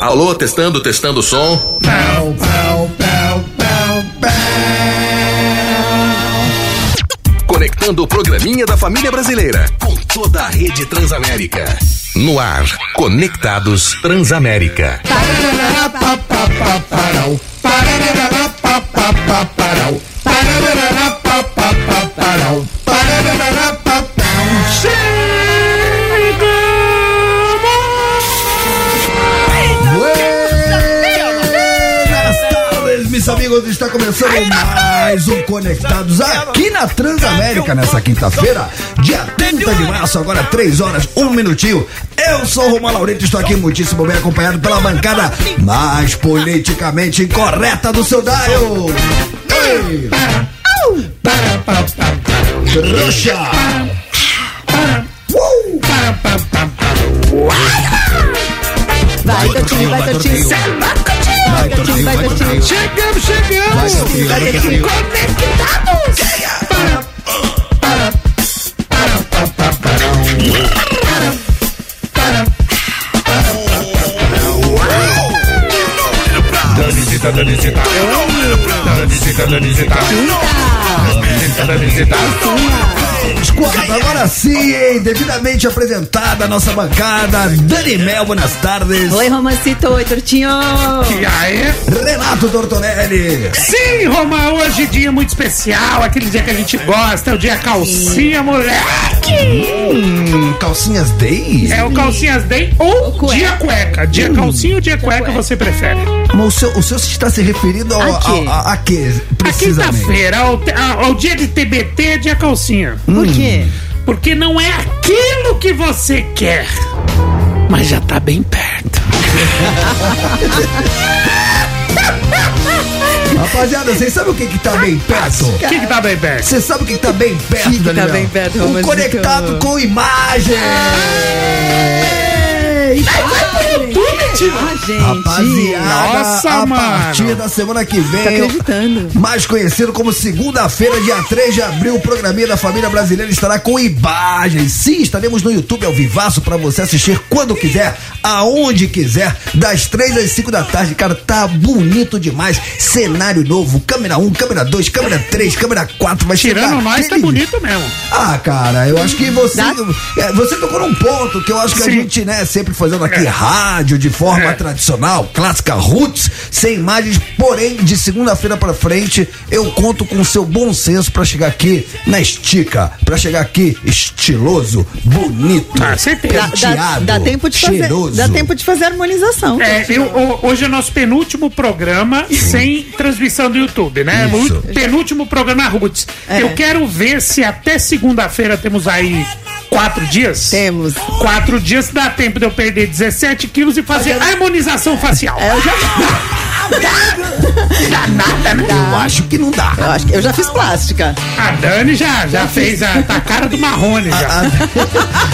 Alô, testando, testando o som. Pau, pau, pau, pau, pau. Conectando o programinha da família brasileira com toda a rede Transamérica. No ar, Conectados Transamérica. Parará, pá, pá, pá, parau. Parará, pá, pá, pá, parau. Amigos. Está começando mais um Conectados aqui na Transamérica nessa quinta-feira, dia 30 de março, agora 3 horas, 1 minutinho. Eu sou o Romão Laurento, estou aqui muitíssimo bem acompanhado pela bancada mais politicamente incorreta do seu dial. Ei! Trouxa! Uh! Vai, Totinho, vai, Totinho. Vai, Totinho, vai, Totinho. Chegamos, chegamos. Vai, Totinho. Conectados. Danicita, Danicita. Danicita, Danicita. Danicita, Danicita. Quatro, agora sim, hein? Devidamente apresentada a nossa bancada. Dani Mel, boas tardes. Oi, Romancito. Oi, Tortinho. E aí? Renato Tortonelli. Sim, Roma, hoje dia muito especial, aquele dia que a gente gosta, é o dia calcinha, moleque! Hum, calcinhas Day? É o calcinhas day ou cueca. dia cueca. Dia calcinha ou dia cueca você prefere? Mas o seu, o seu está se referindo ao, A quê? a, a, a quê? A Precisamente. quinta-feira, ao, ao dia de TBT, é dia calcinha. Por quê? Porque não é aquilo que você quer, mas já tá bem perto. Rapaziada, vocês sabem o que que tá bem perto? O que que tá bem perto? Você sabe o que que tá bem perto, que tá Daniel? bem perto, O Romancito? conectado com imagem. Ah, gente. Rapaziada, Nossa, a mano. partir da semana que vem, Tá acreditando. mais conhecido como segunda-feira, dia 3 de abril, o programinha da família brasileira estará com imagens. Sim, estaremos no YouTube ao vivaço pra você assistir quando quiser, aonde quiser, das 3 às 5 da tarde. Cara, tá bonito demais. Cenário novo, câmera 1, câmera 2, câmera 3, câmera 4, vai Tirando chegar nós, tá aquele- bonito mesmo. Ah, cara, eu acho que você. Dá? é, Você tocou num ponto que eu acho que a Sim. gente, né, sempre fazendo aqui É. rádio de forma É. tradicional, clássica roots, sem imagens, porém, de segunda-feira pra frente, eu conto com o seu bom senso pra chegar aqui na estica, pra chegar aqui estiloso, bonito, Ah, certeza. Dá, dá, tempo de fazer, cheiroso. dá tempo de fazer harmonização. É, eu- o- hoje é nosso penúltimo programa sem transmissão do YouTube, né? Isso. O penúltimo programa Roots. É. Eu quero ver se até segunda-feira temos aí quatro dias. Temos. Quatro dias dá tempo de eu perder 17 quilos e fazer harmonização facial. É, eu já, Dá nada, né? Eu acho que não dá. eu acho que eu já fiz plástica. A Dani já, já fez a, tá a cara do Marrone já.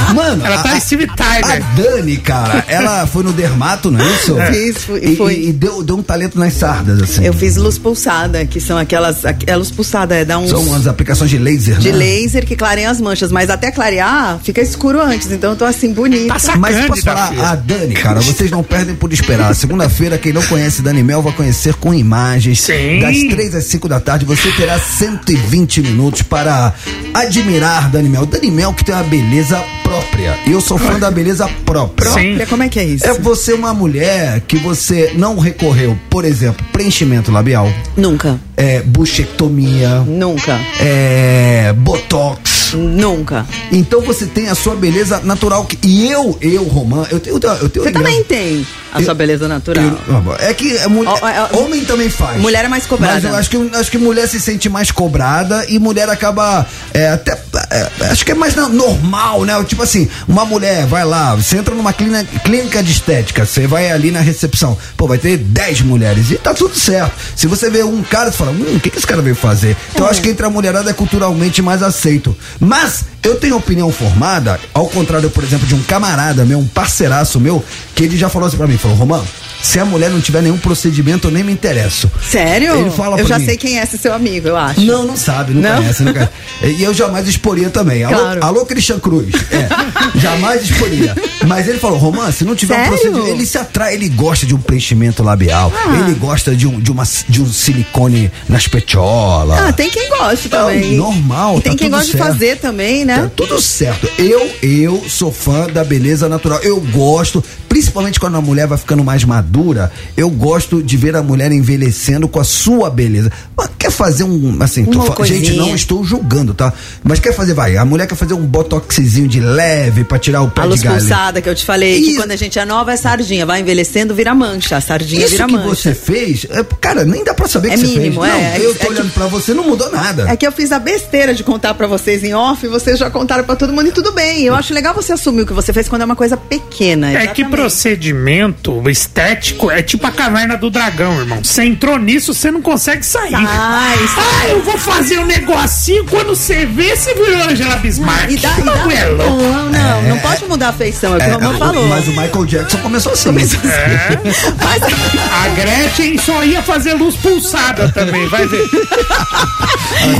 A- Mano, Ela tá a- Steve A Tyler. Dani, cara, ela foi no dermato, não é isso? Fiz, fui- E, foi. e- e deu, deu um talento nas sardas, assim. Eu fiz luz pulsada, que são aquelas. aqu- É luz pulsada, é dar uns. São umas aplicações de laser, de né? laser que clareiam as manchas, mas até clarear fica escuro antes, então eu tô assim bonita. Tá Mas posso falar, a Dani, cara, vocês não perdem por esperar. Segunda-feira, quem não conhece Dani Mel vai conhecer com imagens. Sim. Das 3 às 5 da tarde, você terá 120 minutos para admirar Dani Mel. Dani Mel que tem uma beleza própria. Eu sou fã da beleza própria. Sim. Como é que é isso? É você uma mulher que você não recorreu, por exemplo, preenchimento labial, Nunca, é, buchectomia, nunca, é, botox. Nunca. Então você tem a sua beleza natural. que- E eu, eu, Romã, eu tenho. Eu tenho Você também tem a Eu- sua beleza natural. eu- é que é ó, homem também faz. mulher é mais cobrada. Mas eu acho que, acho que mulher se sente mais cobrada e mulher acaba é, até. É, acho que é mais normal, né? Tipo assim, uma mulher vai lá, você entra numa clínica, clínica de estética, você vai ali na recepção, pô, vai ter 10 mulheres e tá tudo certo. Se você vê um cara, você fala, hum, o que, que esse cara veio fazer? Então acho que entre a mulherada é culturalmente mais aceito. Mas eu tenho opinião formada, ao contrário, por exemplo, de um camarada meu, um parceiraço meu, que ele já falou assim pra mim, falou, Romão, se a mulher não tiver nenhum procedimento, eu nem me interesso. Sério? Ele fala eu já mim. sei quem é esse seu amigo, eu acho. Não, não sabe, não, Não? conhece, não conhece. E eu jamais exporia também. Alô, Claro. alô Christian Cruz. É, jamais exporia. Mas ele falou, Romã, se não tiver Sério? um procedimento, ele se atrai, ele gosta de um preenchimento labial, Ah. ele gosta de um, de, uma, de um silicone nas petiolas. Ah, tem quem goste também. normal, E tem tá quem gosta de fazer também, né? Tá tudo certo. Eu, eu sou fã da beleza natural. Eu gosto, principalmente quando a mulher vai ficando mais madura, eu gosto de ver a mulher envelhecendo com a sua beleza. Mas quer fazer um, assim, tô gente, não estou julgando, tá? Mas quer fazer, vai, a mulher quer fazer um botoxzinho de leve pra tirar o pé A luz de galho. pulsada que eu te falei, que Isso. quando a gente é nova é sardinha, vai envelhecendo, vira mancha. A sardinha Isso vira que mancha. você fez, é, cara, nem dá pra saber É que mínimo, você fez. é. Não, eu É tô que- olhando pra você, não mudou nada. É que eu fiz a besteira de contar pra vocês em off, e vocês já contaram pra todo mundo e tudo bem. Eu acho legal você assumir o que você fez quando é uma coisa pequena. É que exatamente. Procedimento estético é tipo a caverna do dragão, irmão. Você entrou nisso, você não consegue sair. Sai, Ah, eu vou fazer um negocinho quando você vê, você virou Angela Bismarck. E dá, e dá Não é não, não, não pode mudar a feição, é o que o Romão o- falou. Mas o Michael Jackson começou assim. Mas, A Gretchen só ia fazer luz pulsada também, vai ver.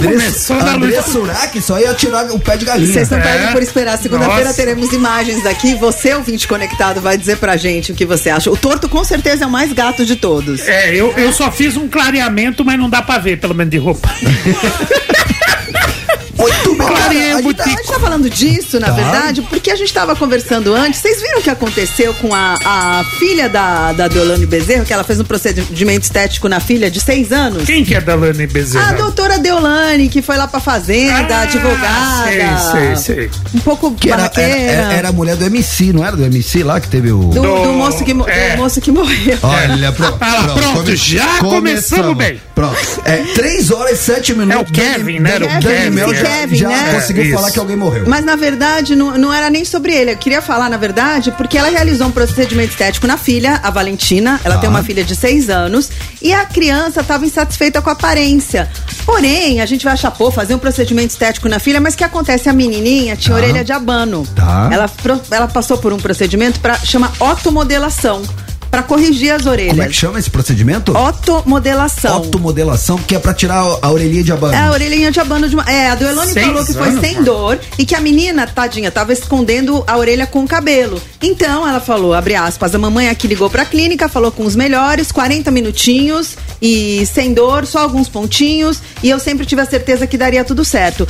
Começou na André luz. Surak só ia tirar o pé de galinha. Vocês não É. perdem por esperar. Segunda-feira teremos imagens aqui. Você, ouvinte conectado, vai dizer pra gente o que você acha. O torto com certeza é o mais gato de todos. É, eu, eu só fiz um clareamento, mas não dá pra ver, pelo menos de roupa. Muito bem. Clareei A o gente tá- A gente tá falando disso, na Tá. verdade, porque a gente tava conversando antes. Vocês viram o que aconteceu com a, a filha da, da Deolane Bezerro, que ela fez um procedimento estético na filha de seis anos? Quem que é da Lani Bezerra? A doutora Deolane, que foi lá pra fazenda, Ah, advogada. sei, sei, sei. Um pouco Que era, era, era- a mulher do MC, não era do MC lá que teve o. do, do Do- moço que, mo- do é. moço que morreu. Olha, pronto. Ah, lá, pronto, já começamos bem. Pronto. É, 3 horas e 7 minutos. É o Kevin, né? Era o Kevin, Mel já, Kevin, já né? conseguiu É, falar que alguém morreu. Mas na verdade não, não era nem sobre ele. Eu queria falar, na verdade, porque ela realizou um procedimento estético na filha, a Valentina. Ela Tá. tem uma filha de seis anos. E a criança estava insatisfeita com a aparência. Porém, a gente vai achar, pô, fazer um procedimento estético na filha, mas o que acontece? A menininha tinha Tá. orelha de abano. Tá. Ela, ela passou por um procedimento para chama otomodelação. Pra corrigir as orelhas. Como é que chama esse procedimento? Otomodelação. Automodelação, que é pra tirar a, orelhinha de abano. É, a orelhinha de abano de uma. É, a Duelone Seis falou que foi anos, sem mano. dor e que a menina, tadinha, tava escondendo a orelha com o cabelo. Então ela falou, abre aspas, a mamãe aqui ligou pra clínica, falou com os melhores, 40 minutinhos e sem dor, só alguns pontinhos, e eu sempre tive a certeza que daria tudo certo.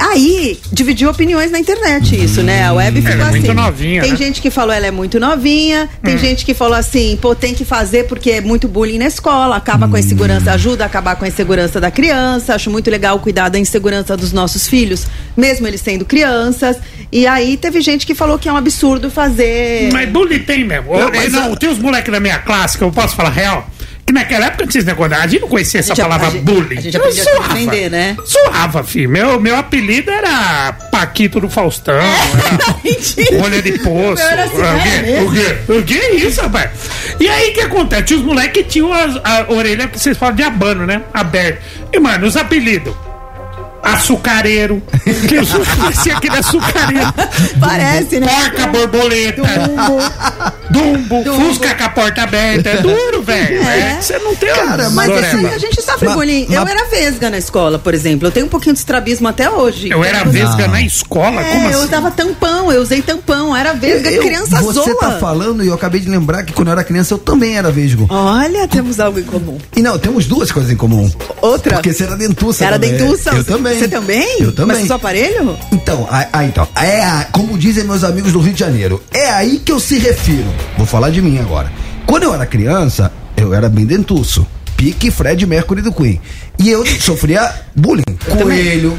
Aí, dividiu opiniões na internet isso, né? A web ficou Ela é assim. muito novinha, Tem né? gente que falou ela é muito novinha, tem gente que falou assim, pô, tem que fazer porque é muito bullying na escola, acaba com a insegurança, ajuda a acabar com a insegurança da criança. Acho muito legal cuidar da insegurança dos nossos filhos, mesmo eles sendo crianças. E aí teve gente que falou que é um absurdo fazer. Mas bullying tem mesmo. Não, mas não a- tem os moleques da minha classe que eu posso falar real. Que naquela época negócio, a gente não conhecia essa palavra a bullying. a gente Eu aprendia a defender, né? Zoava, filho. Meu, meu apelido era Paquito do Faustão. Era Olha de poço. Assim, o, é quê? o quê? O que é isso, rapaz? E aí o que acontece? Os moleques que tinham as- a, orelha que vocês falam de abano, né? Aberto. E, mano, os apelidos. Açucareiro. Que eu sou esse aqui da açucareiro. Parece, né? Porca borboleta. Dumbo. Dumbo. Fusca com a porta aberta. É duro, velho. É. É que Você não tem Cara, mas zoreba. assim, a gente sofre Ma- bullying. ma- Eu era vesga na escola, por exemplo. Eu tenho um pouquinho de estrabismo até hoje. Eu era Não. vesga na escola? Como É, eu assim? usava tampão, eu usei tampão, era vesga, Eu- criança você zoa. tá falando e eu acabei de lembrar que quando eu era criança eu também era vesgo. Olha, temos algo em comum. E não, temos duas coisas em comum. Outra? Porque você era dentuça. Era também. dentuça? Eu também. Você também? Eu também. Mas seu aparelho? Então, aí, então, é a- como dizem meus amigos do Rio de Janeiro, é aí que eu se refiro. Vou falar de mim agora. Quando eu era criança, eu era bem dentuço. Pique Fred Mercury do Queen. E eu sofria bullying. Coelho,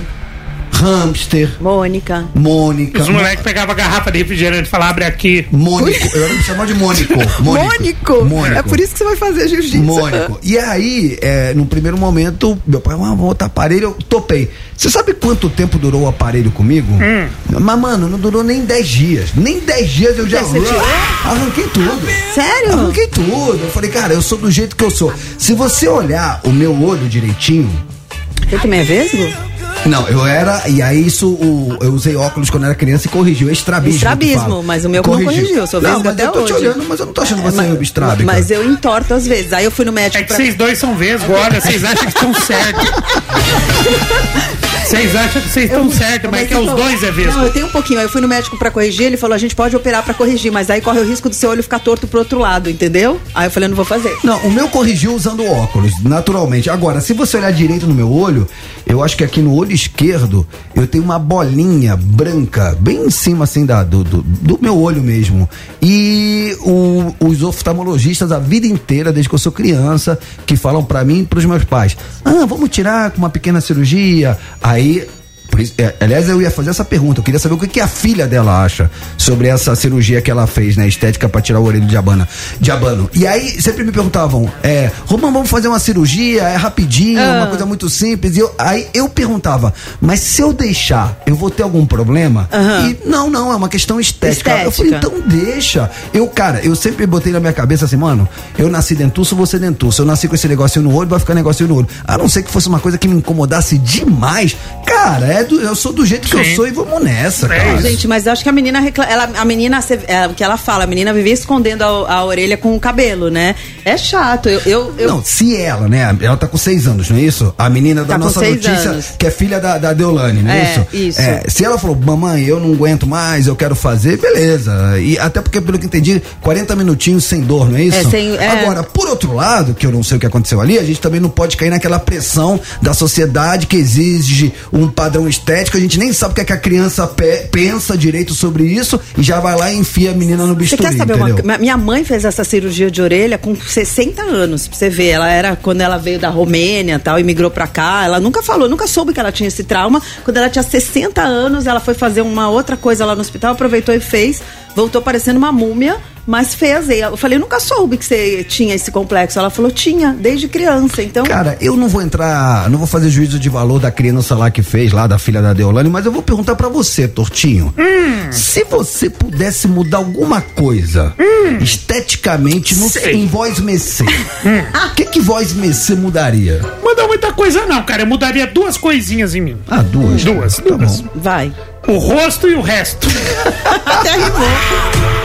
hamster, Mônica. Mônica. Os moleques pegavam a garrafa de refrigerante e falavam, abre aqui. Mônico. Eu era me chamava de Mônico. Mônico. Mônico. É por isso que você vai fazer jiu-jitsu. Mônico. E aí, é, no primeiro momento, meu pai, ah, botar aparelho, eu topei. Você sabe quanto tempo durou o aparelho comigo? Hum. Mas, mano, não durou nem 10 dias. Nem 10 dias eu já arranquei tudo. Sério? Arranquei tudo. Eu falei, cara, eu sou do jeito que eu sou. Se você olhar o meu olho direitinho, Você também é vesgo? Não, eu era, e aí isso, o- eu usei óculos quando era criança e corrigiu. É estrabismo. Estrabismo, mas o meu não corrigiu, eu sou Não, vesga mas até eu tô te hoje. olhando, mas eu não tô achando É, você mas- estrábica. Mas eu entorto às vezes. Aí eu fui no médico É que pra- vocês dois são vesgo, olha, vocês acham que estão certos. Vocês acham que vocês estão certos, mas que é os falou- dois é Não, vesgo. eu tenho um pouquinho. Aí eu fui no médico pra corrigir, ele falou: a gente pode operar pra corrigir, mas aí corre o risco do seu olho ficar torto pro outro lado, entendeu? Aí eu falei: eu não vou fazer. Não, o meu corrigiu usando óculos, naturalmente. Agora, se você olhar direito no meu olho, eu acho que aqui no olho esquerdo eu tenho uma bolinha branca, bem em cima assim da, do, do, do meu olho mesmo. E o- os oftalmologistas a vida inteira, desde que eu sou criança, que falam pra mim e pros meus pais: ah, vamos tirar com uma pequena cirurgia. Aí. Por isso- é, aliás, eu ia fazer essa pergunta. Eu queria saber o que, que a filha dela acha sobre essa cirurgia que ela fez, né? Estética pra tirar o orelho de abana, de abano. E aí, sempre me perguntavam: é, Romão, vamos fazer uma cirurgia? É rapidinho, Ah. uma coisa muito simples. E eu, aí eu perguntava: mas se eu deixar, eu vou ter algum problema? Aham. E não, não, é uma questão estética. Eu falei: Estética. então deixa. Eu, cara, eu sempre botei na minha cabeça assim, mano, eu nasci dentuço, você dentuço. Eu nasci com esse negocinho no olho, vai ficar negocinho no olho. A não ser que fosse uma coisa que me incomodasse demais. Cara, é do- eu sou do jeito que eu Sim. sou e vamos nessa, É cara. isso. Gente, mas eu acho que a menina recla... ela, a menina, é, o que ela fala, a menina vivia escondendo a, a orelha com o cabelo, né? É chato. Eu, eu, eu- Não, se ela, né? Ela tá com seis anos, não é isso? A menina da Tá nossa notícia, anos. que é filha da, da Deolane, não é, É, isso? isso. É, se ela falou, mamãe, eu não aguento mais, eu quero fazer, beleza. E até porque, pelo que entendi, 40 minutinhos sem dor, não é isso? É, sem- é. Agora, por outro lado, que eu não sei o que aconteceu ali, a gente também não pode cair naquela pressão da sociedade que exige um padrão estético. A gente nem sabe o que, é que a criança pe- pensa direito sobre isso e já vai lá e enfia a menina no Você bisturi, quer saber uma entendeu? coisa? Minha mãe fez essa cirurgia de orelha com 60 anos, pra você ver. Ela era quando ela veio da Romênia tal, e migrou pra cá. Ela nunca falou, nunca soube que ela tinha esse trauma. Quando ela tinha 60 anos, ela foi fazer uma outra coisa lá no hospital, aproveitou e fez. Voltou parecendo uma múmia, mas fez. E eu falei, eu nunca soube que você tinha esse complexo. Ela falou, tinha, desde criança. Então. Cara, eu não vou entrar, não vou fazer juízo de valor da criança lá que fez, lá da filha da Deolane, mas eu vou perguntar pra você, Tortinho. Hum. Se você pudesse mudar alguma coisa esteticamente no, Hum. Sei. em voz Messê, Hum. o que que voz Messê mudaria? Mudou muita coisa, não, cara. Eu mudaria duas coisinhas em mim. Ah, duas. Duas, Tá duas. bom. Vai. O rosto e o resto. Até rimou.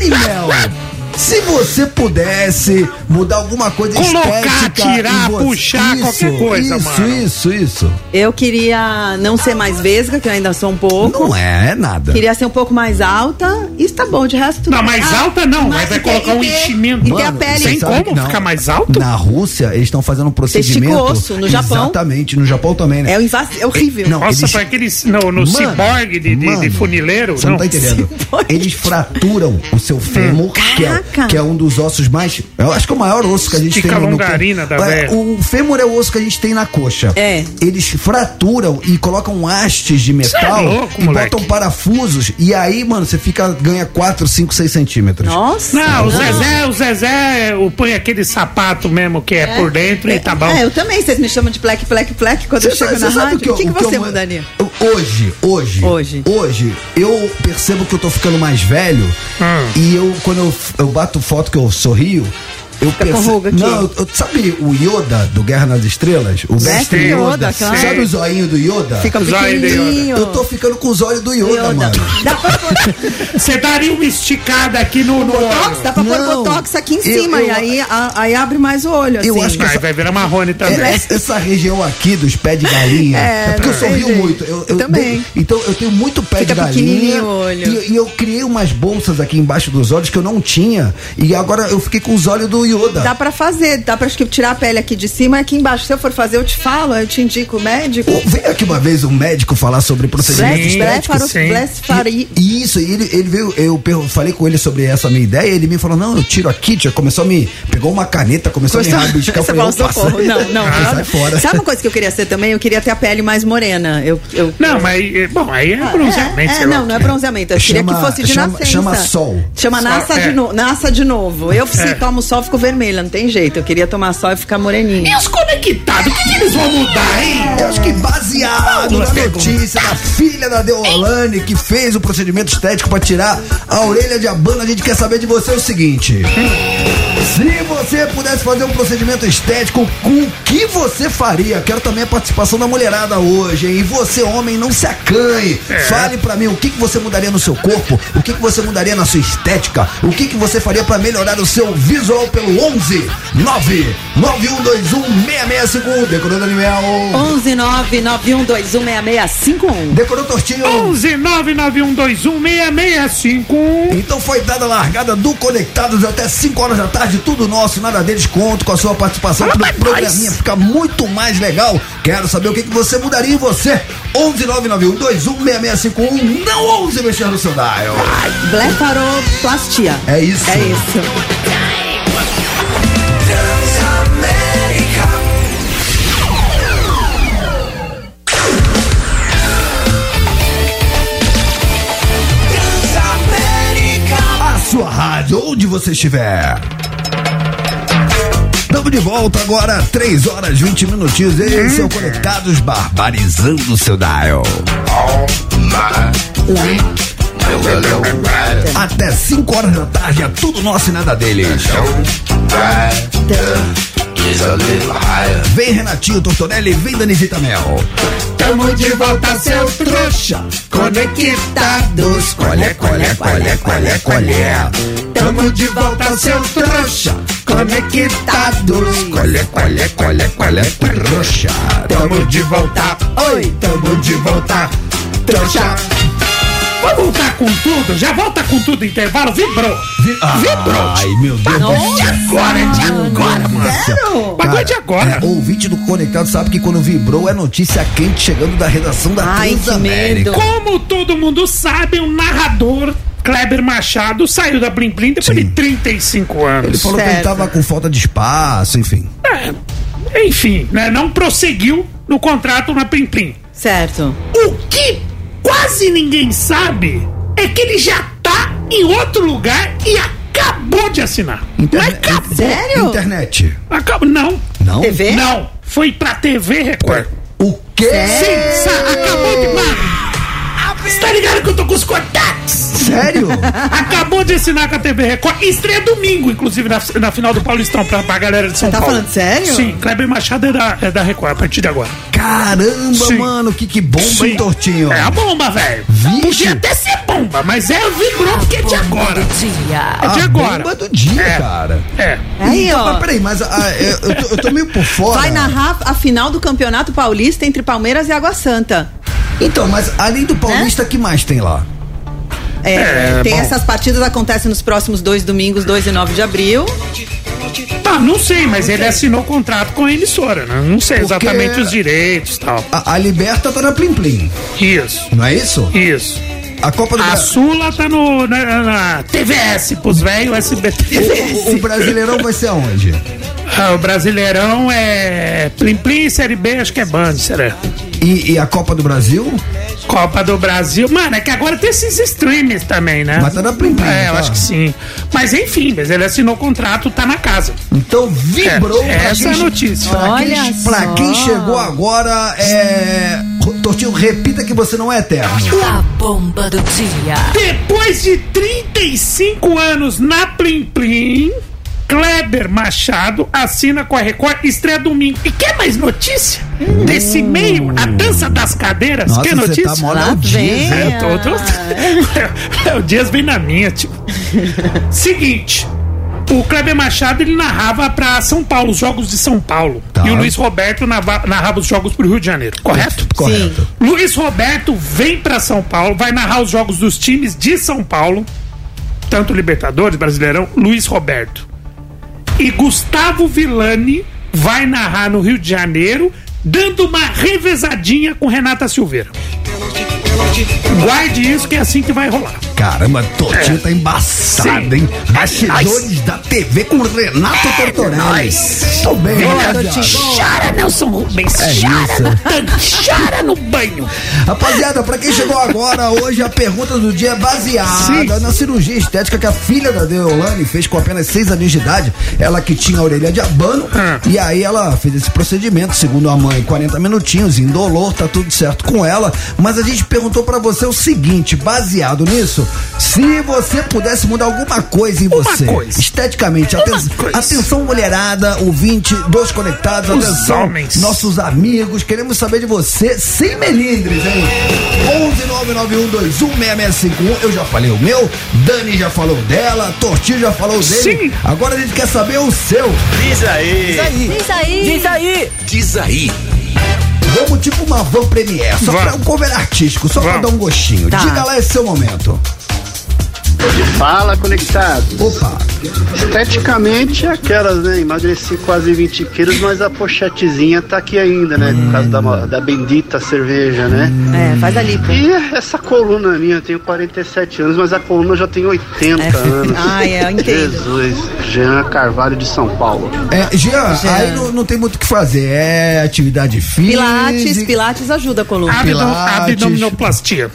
Dani Mel, se você pudesse mudar alguma coisa Colocar, estética tirar, em você- puxar, qualquer coisa, isso, mano. Isso, isso, Eu queria não ser mais vesga, que eu ainda sou um pouco. Não é, é nada. Queria ser um pouco mais alta. Isso tá bom, de resto. Não, mais Ah, alta não, mas vai ter- colocar um enchimento. E ter a pele. Tem Você sabe como não. ficar mais alto? Na Rússia, eles estão fazendo um procedimento. Osso, no Japão. Exatamente, no Japão também, né? É, o invas... é horrível. Não, Nossa, eles- aqueles. No, no Mano, ciborgue de, de, de funileiro. Você não tá entendendo. Ciborgue. Eles fraturam o seu fêmur, que é, Caraca. que é um dos ossos mais. Eu acho que é o maior osso que a gente Estica tem no, no longarina da É. O fêmur é o osso que a gente tem na coxa. É. Eles fraturam e colocam hastes de metal é louco, e moleque. botam parafusos. E aí, mano, você fica ganha 4, 5, 6 centímetros. Nossa. Não, o Zezé, o Zezé o- põe aquele sapato mesmo que é, por dentro e tá bom. É, eu também. Vocês me chamam de pleque, pleque, pleque quando eu Você chego na rádio. O que, que, eu- você eu- mudaria? eu- Hoje, hoje, Hoje. hoje, eu percebo que eu tô ficando mais velho Hum. e eu, quando eu, eu bato foto que eu sorrio, eu Fica aqui. Não, eu- eu- sabe o Yoda do Guerra nas Estrelas? O mestre Yoda. Yoda, claro. Sabe o zoinho do Yoda? Fica pequenininho. Eu tô ficando com os olhos do Yoda, Yoda. mano. Dá pra pôr Você daria uma esticada aqui no. no? Dá pra pôr Botox aqui em Eu- cima. eu- e aí, a- aí abre mais o olho. Eu assim. acho que Vai, vai virar marrone também. É, essa, essa região aqui dos pés de galinha. É, É, porque eu sorrio tem muito. Eu, eu Também. de- então eu tenho muito pé Fica de galinha. o olho. E, e eu criei umas bolsas aqui embaixo dos olhos que eu não tinha. E agora eu fiquei com os olhos do Yoda. Dá pra fazer, dá que tirar a pele aqui de cima e aqui embaixo. Se eu for fazer, eu te falo, eu te indico o médico. Veio aqui uma vez um médico falar sobre procedimento Sim, estético. Blefaro- sim. Blefari- E Isso, e ele, ele veio, eu falei com ele sobre essa minha ideia, ele me falou, não, eu tiro aqui, tia, começou a me, pegou uma caneta, começou a me rabiscar, Você falou socorro. sai- Não, não. sai não. fora. Sabe uma coisa que eu queria ser também? Eu queria ter a pele mais morena. Eu, eu, Não, mas. eh, Bom, aí é bronzeamento. É, sei é, lá não, não é bronzeamento. Eu Chama- queria que fosse de chama- nascença. chama sol. Chama nasça, é. de no, nasça de novo. Eu, se É. tomo sol, fico vermelha. Não tem jeito. Eu queria tomar sol e ficar moreninha. E os conectados, o que, que eles vão mudar, hein? Eu acho que baseado na notícia da filha da Deolane que fez o procedimento estético pra tirar a orelha de abano, a gente quer saber de você o seguinte. Brasil. Se você pudesse fazer um procedimento estético, com o que você faria? Quero também a participação da mulherada hoje, hein? E você, homem, não se acanhe. É. Fale pra mim o que, que você mudaria no seu corpo, o que, que você mudaria na sua estética, o que, que você faria pra melhorar o seu visual pelo 11 9 9121 6651. Decorou, Daniel? 11 991216651. Decorou, Tortinho? 11 99121 6651. Então foi dada a largada do Conectados até 5 horas da tarde, tudo nosso, nada deles, conto com a sua participação pro mais programinha nós. fica muito mais legal. Quero saber o que, que você mudaria em você. 11 991216651, não ouse mexer no seu dial. Blefaroplastia. É isso. É isso. A sua rádio, onde você estiver. Estamos de volta agora, 3 horas 20 minutinhos. Esse é o Conectados Barbarizando o seu dial. Até 5 horas da tarde, é tudo nosso e nada deles. Vem Renatinho Tortorelli, vem Danisita Mel. Tamo de volta, seu trouxa. Conectados. Colé, colé, colé, colé, colé. Tamo de volta, seu trouxa. Conectados. Colé, colé, colé, colé, trouxa. Tamo de volta. Oi, tamo de volta. Trouxa. Vamos voltar com tudo? Já volta com tudo, intervalo. Vibrou. Vibrou. Ai, meu Deus do De céu. agora, é de agora, mano. Sério? Bagulho é de agora. É, ouvinte do Conectado sabe que quando vibrou é notícia quente chegando da redação da Ai, Transamérica. Como todo mundo sabe, o narrador Kleber Machado saiu da Blim Blim depois Sim. de 35 anos. Ele falou que ele Certo. tava com falta de espaço, enfim. É, enfim, né, não prosseguiu no contrato na Plim Plim. Certo. O que quase ninguém sabe é que ele já tá em outro lugar e acabou de assinar. Interne- Não acabou. Sério? Internet. Acabou. Não. Não? TV? Não. Foi pra TV Record. O quê? Sim, acabou de. Mano, você tá ligado que eu tô com os contatos? Sério? Acabou de assinar com a TV Record. Estreia domingo, inclusive, na, na final do Paulistão, pra, pra galera de São Tá Paulo. falando sério? Sim, Kleber Machado é da, é da Record a partir de agora. Caramba, Sim. mano, que, que bomba, Sim. hein, Tortinho? É a bomba, velho. Podia até ser bomba, mas é vibrou porque é de agora. É de a agora. bomba do dia, É. cara. É. Aí, Então, ó. mas peraí, mas ah, eu, eu tô, eu tô meio por fora. Vai narrar a final do Campeonato Paulista entre Palmeiras e Água Santa. Então, mas além do Paulista, que mais tem lá? É, É, tem bom. essas partidas acontecem nos próximos dois domingos, 2 e 9 de abril. Ah, não sei, mas ele assinou contrato com a emissora, né? Não sei Porque- exatamente os direitos e tal. A, a Liberta tá na Plim Plim, Isso, não é isso? isso. A Copa do A Brasil. Sula tá no, na, na TVS, pros velhos SBT. O, o Brasileirão vai ser aonde? Ah, o Brasileirão é Plim Plim, Série B, acho que é Band, será? E, e a Copa do Brasil? Copa do Brasil. Mano, é que agora tem esses streams também, né? Mas tá na Plim Plim, É, eu tá? acho que sim. Mas enfim, mas ele assinou o contrato, tá na casa. Então vibrou. É, pra essa é a notícia. Pra, Olha quem, pra só. quem chegou agora, é. Tortinho, repita que você não é eterno. A bomba do dia. Depois de 35 anos na Plim Plim, Kleber Machado assina com a Record, estreia domingo. E quer mais notícia? Desse meio, a dança das cadeiras, Nossa, quer você notícia? tá Lá Dias, vem. É, tô, tô... o Dias vem na minha, tipo. Seguinte. O Kleber Machado ele narrava pra São Paulo, os jogos de São Paulo. Tá. E o Luiz Roberto narrava, os jogos pro Rio de Janeiro, correto? Correto. Luiz Roberto vem pra São Paulo, vai narrar os jogos dos times de São Paulo, tanto Libertadores, Brasileirão, Luiz Roberto. E Gustavo Villani vai narrar no Rio de Janeiro, dando uma revezadinha com Renata Silveira. Guarde isso que é assim que vai rolar. Caramba, Tortinho É. tá embaçado, Sim. hein? Bastidores da TV com Renato nóis. Tô bem, rapaziada. Chora, Nelson Rubens. É chora no tanque, chora no banho. Rapaziada, pra quem chegou agora, hoje a pergunta do dia é baseada Sim. na cirurgia estética que a filha da Deolane fez com apenas 6 anos de idade. Ela que tinha a orelha de abano. Ah. E aí ela fez esse procedimento, segundo a mãe, 40 minutinhos, indolor, tá tudo certo com ela. Mas a gente perguntou pra você o seguinte, baseado nisso, se você pudesse mudar alguma coisa em Uma você, coisa. esteticamente. Aten- atenção, mulherada, ouvinte, dois conectados, Os atenção, homens. nossos amigos, queremos saber de você sem melindres, hein? 11991216651, eu já falei o meu, Dani já falou dela, Tortinho já falou dele. Sim. Agora a gente quer saber o seu. Diz aí. Diz aí. Diz aí. Diz aí. Vamos tipo uma van premiere, só Vamos. pra um cover artístico, só pra Vamos. dar um gostinho. Tá. Diga lá esse seu momento. Fala, conectados. Opa, Esteticamente, aquelas, né? Emagreci quase 20 quilos, mas a pochetezinha tá aqui ainda, né? Por causa da, da bendita cerveja, né? É, faz a lipo. E essa coluna minha, eu tenho 47 anos, mas a coluna já tem 80 É. anos. Ai, eu entendo. Jesus, Jean Carvalho de São Paulo. é, Jean, Jean. aí não, não tem muito o que fazer, é atividade física. Pilates, pilates ajuda a coluna. Abdom, Pilates. abdominoplastia.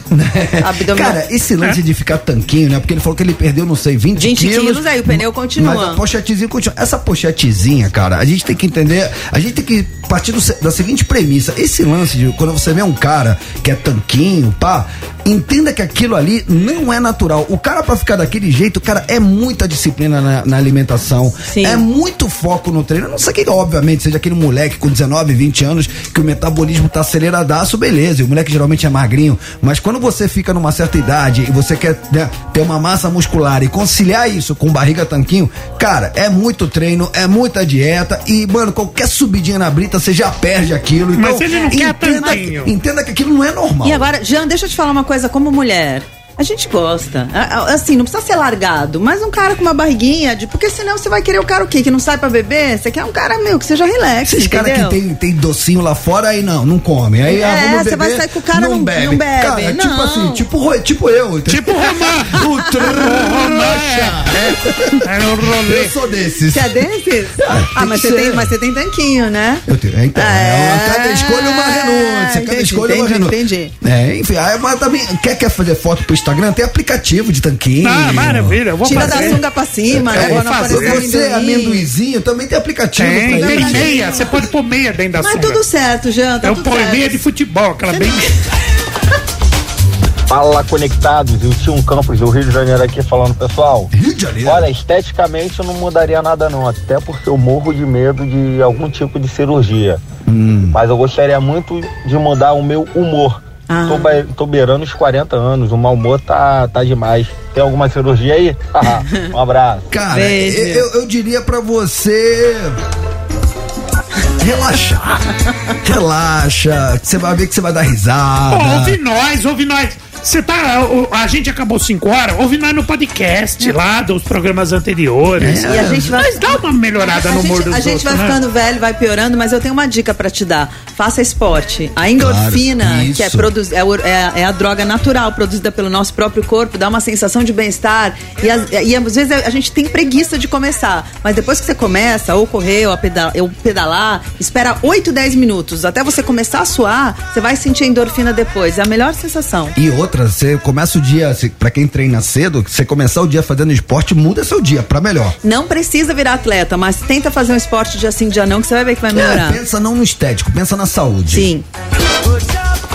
Abdominal. Cara, esse lance de ficar tanquinho, né? Porque ele falou que ele perdeu, não sei, 20, 20 quilos. quilos, aí o pneu continua. Mas a pochetezinha continua. Essa pochetezinha, cara, a gente tem que entender, a gente tem que partir do da seguinte premissa. Esse lance de quando você vê um cara que é tanquinho, pá, entenda que aquilo ali não é natural. O cara pra ficar daquele jeito, cara, é muita disciplina na, na alimentação. Sim. É muito foco no treino. Não sei que, obviamente, seja aquele moleque com 19, 20 anos que o metabolismo tá aceleradaço, beleza. E o moleque geralmente é magrinho. Mas quando você fica numa certa idade e você quer né, ter uma massa muscular e conciliar isso com barriga tanquinho, cara, é muito treino, é muita dieta. E, mano, qualquer subidinha na brita, você já perde aquilo. Então, Mas ele não quer entenda, tanquinho. entenda que aquilo não é normal. E agora, Jean, deixa eu te falar uma coisa como mulher. A gente gosta. Assim, não precisa ser largado, mas um cara com uma barriguinha, de, porque senão você vai querer o cara o quê? Que não sai pra beber? Você quer um cara, meu, que seja relax. Esses caras que tem, tem docinho lá fora, aí não, não come. Aí, ah, É, vamos você beber, vai sair com o cara, não- não bebe. Cara, é tipo Não. assim, tipo, tipo eu. Tipo Romã. o trouxa. É um rolê. Eu sou desses. Você é desses? ah, tem mas você, tem, mas você tem tanquinho, né? Eu tenho, então, é, cada escolha uma renúncia, cada entendi, escolha uma entendi, renúncia. entendi. É, enfim, aí, mas também, quer, quer fazer foto pro Instagram? Tem aplicativo de tanquinho. Ah, maravilha. Eu vou Tira da fazer. sunga pra cima, É, né? Fazer. Você, amendoim. amendoizinho, também tem aplicativo Tem, pra tem isso. meia. Você pode pôr meia dentro da Mas sunga. tudo certo, Jean, tá Eu tudo ponho certo. meia de futebol, aquela bem... Fala conectados, o Tio Campos do Rio de Janeiro aqui falando, pessoal. Rio de Janeiro. Olha, esteticamente eu não mudaria nada não, até porque eu morro de medo de algum tipo de cirurgia. Mas eu gostaria muito de mudar o meu humor. Ah. Tô, be- tô beirando os 40 anos, o mau humor tá, tá demais. Tem alguma cirurgia aí? um abraço. Cara, eu, eu diria pra você. Relaxar. Relaxa. Você vai ver que você vai dar risada. Pô, ouve nós, ouve nós. Você tá. o- A gente acabou 5 horas, ouve nós no podcast lá dos programas anteriores. E a gente vai. Mas dá uma melhorada A no humor dos a gente vai outros, né? ficando velho, vai piorando, mas eu tenho uma dica pra te dar. Faça esporte. A endorfina, Claro, que é, produz, é, é- é a droga natural produzida pelo nosso próprio corpo, dá uma sensação de bem-estar. E, as- e às vezes a gente tem preguiça de começar. Mas depois que você começa, ou correr, ou, a peda- ou pedalar, espera 8, 10 minutos. Até você começar a suar, você vai sentir a endorfina depois. É a melhor sensação. E outra, você começa o dia, pra quem treina cedo, você começar o dia fazendo esporte, muda seu dia pra melhor. Não precisa virar atleta, mas tenta fazer um esporte dia sim, dia não, que você vai ver que vai melhorar. É, pensa não no estético, pensa na saúde. Sim.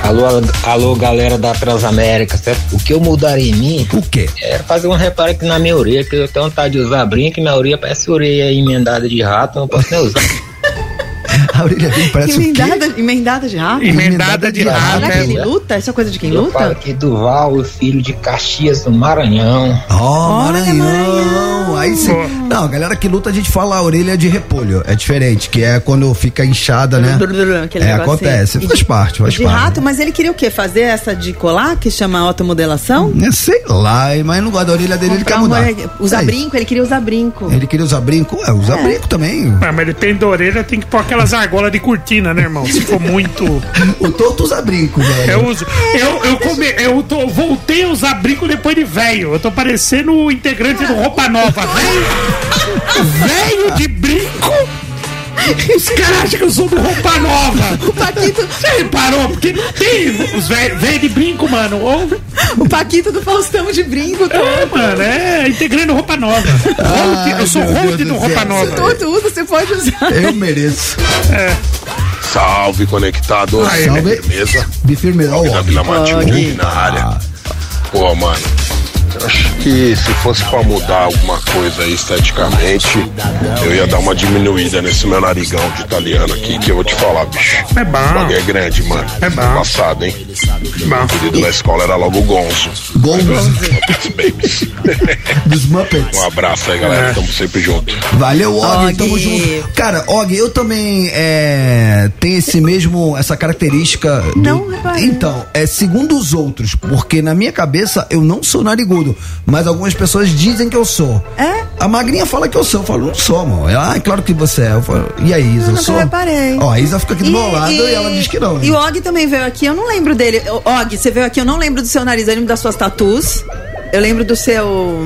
Alô, alô, galera da Transamérica, certo? O que eu mudaria em mim O quê? é fazer um reparo aqui na minha orelha, que eu tenho vontade de usar brinco e minha orelha parece orelha emendada de rato, eu não posso nem usar. A orelha dele parece o quê? Emendada, emendada de rato? Emendada de rato. Será que é. ele luta? Isso é coisa de quem Eu falo luta? aqui do Val, filho de Caxias do Maranhão. Ó, Olha, Maranhão. Maranhão. Aí sim. Não, a galera que luta, a gente fala a orelha de repolho. É diferente, que é quando fica inchada, né? Aquele É, acontece. E Faz de- parte, faz de parte. rato, mas ele queria o quê? Fazer essa de colar, que chama automodelação? É, sei lá, mas não gosta da orelha dele, ele quer Comprar uma mudar. orelha- Usar É brinco, ele queria usar brinco. Ele queria usar brinco? É, usa É. brinco também. Ah, mas ele tem da orelha, tem que pôr aquelas argolas de cortina, né, irmão? Se for muito. O Toto usa brinco, velho. Eu uso. Eu, eu, come, eu tô, voltei a usar brinco depois de velho. Eu tô parecendo o integrante do Roupa Nova. Velho! Velho de brinco! Os caras acham que eu sou do Roupa Nova. O Paquito, Você reparou? Porque não tem os velhos velho de brinco, mano. Ou, o Paquito do Faustão de brinco. é, mano, é integrante do Roupa Nova. Eu sou hold do do. Roupa Nova. Todo usa, você pode usar. Eu mereço. Salve, conectado. Aí, Salve. Beleza? De firmeza. Ó, Da o Vila. Matilde na área. Pô, mano. Acho que se fosse pra mudar alguma coisa aí esteticamente, eu ia dar uma diminuída nesse meu narigão de italiano aqui, que eu vou te falar, bicho. É bom. O bagulho é grande, mano. É bom. Passado, hein? Bom. O apelido na escola era logo Gonzo. Gonzo. Muppets Babies. Dos Muppets. Um abraço aí, galera. É. Tamo sempre junto. Valeu, Og, Og. tamo junto. Cara, Og, eu também é, tenho esse mesmo, essa característica. do- Não reparei. Então, é segundo os outros, porque na minha cabeça eu não sou narigudo, mas algumas pessoas dizem que eu sou. É? A magrinha fala que eu sou, eu falo, não sou, amor. Ela, Ah, é claro que você é. Eu falo, e a Isa, eu nunca sou? reparei. Ó, a Isa fica aqui do meu lado e, ela diz que não. E o Og também veio aqui, eu não lembro dele. O- Og, você veio aqui, eu não lembro do seu nariz, eu lembro das suas tatus. Eu lembro do seu.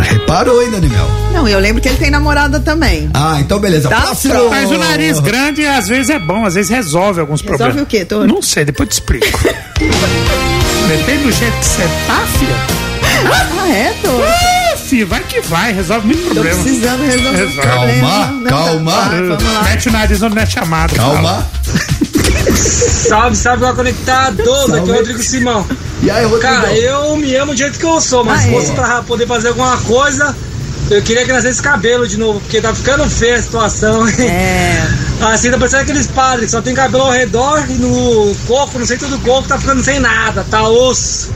Reparou ainda, Daniel? Não, eu lembro que ele tem namorada também. Ah, então beleza. Tá Próximo. Mas o nariz grande às vezes é bom, às vezes resolve alguns Resolve problemas. o quê, Toro? Não sei, depois eu te explico. Depende do jeito que você tá, filha. Ah, é? Ah, filho, vai que vai, resolve muito Tô problema. precisando resolver Resolve. problema. Calma, não, calma. tá. Vai, vamos lá. Mete o nariz onde não é chamado. Calma. Salve, salve, lá conectado. Aqui é o Rodrigo Simão. E aí, Rodrigo? Cara, eu me amo do jeito que eu sou, mas Ah, se é? fosse pra poder fazer alguma coisa, eu queria que nascesse cabelo de novo, porque tá ficando feia a situação. É. Assim, tá parecendo aqueles padres que só tem cabelo ao redor e no corpo, no centro do corpo, tá ficando sem nada, tá osso.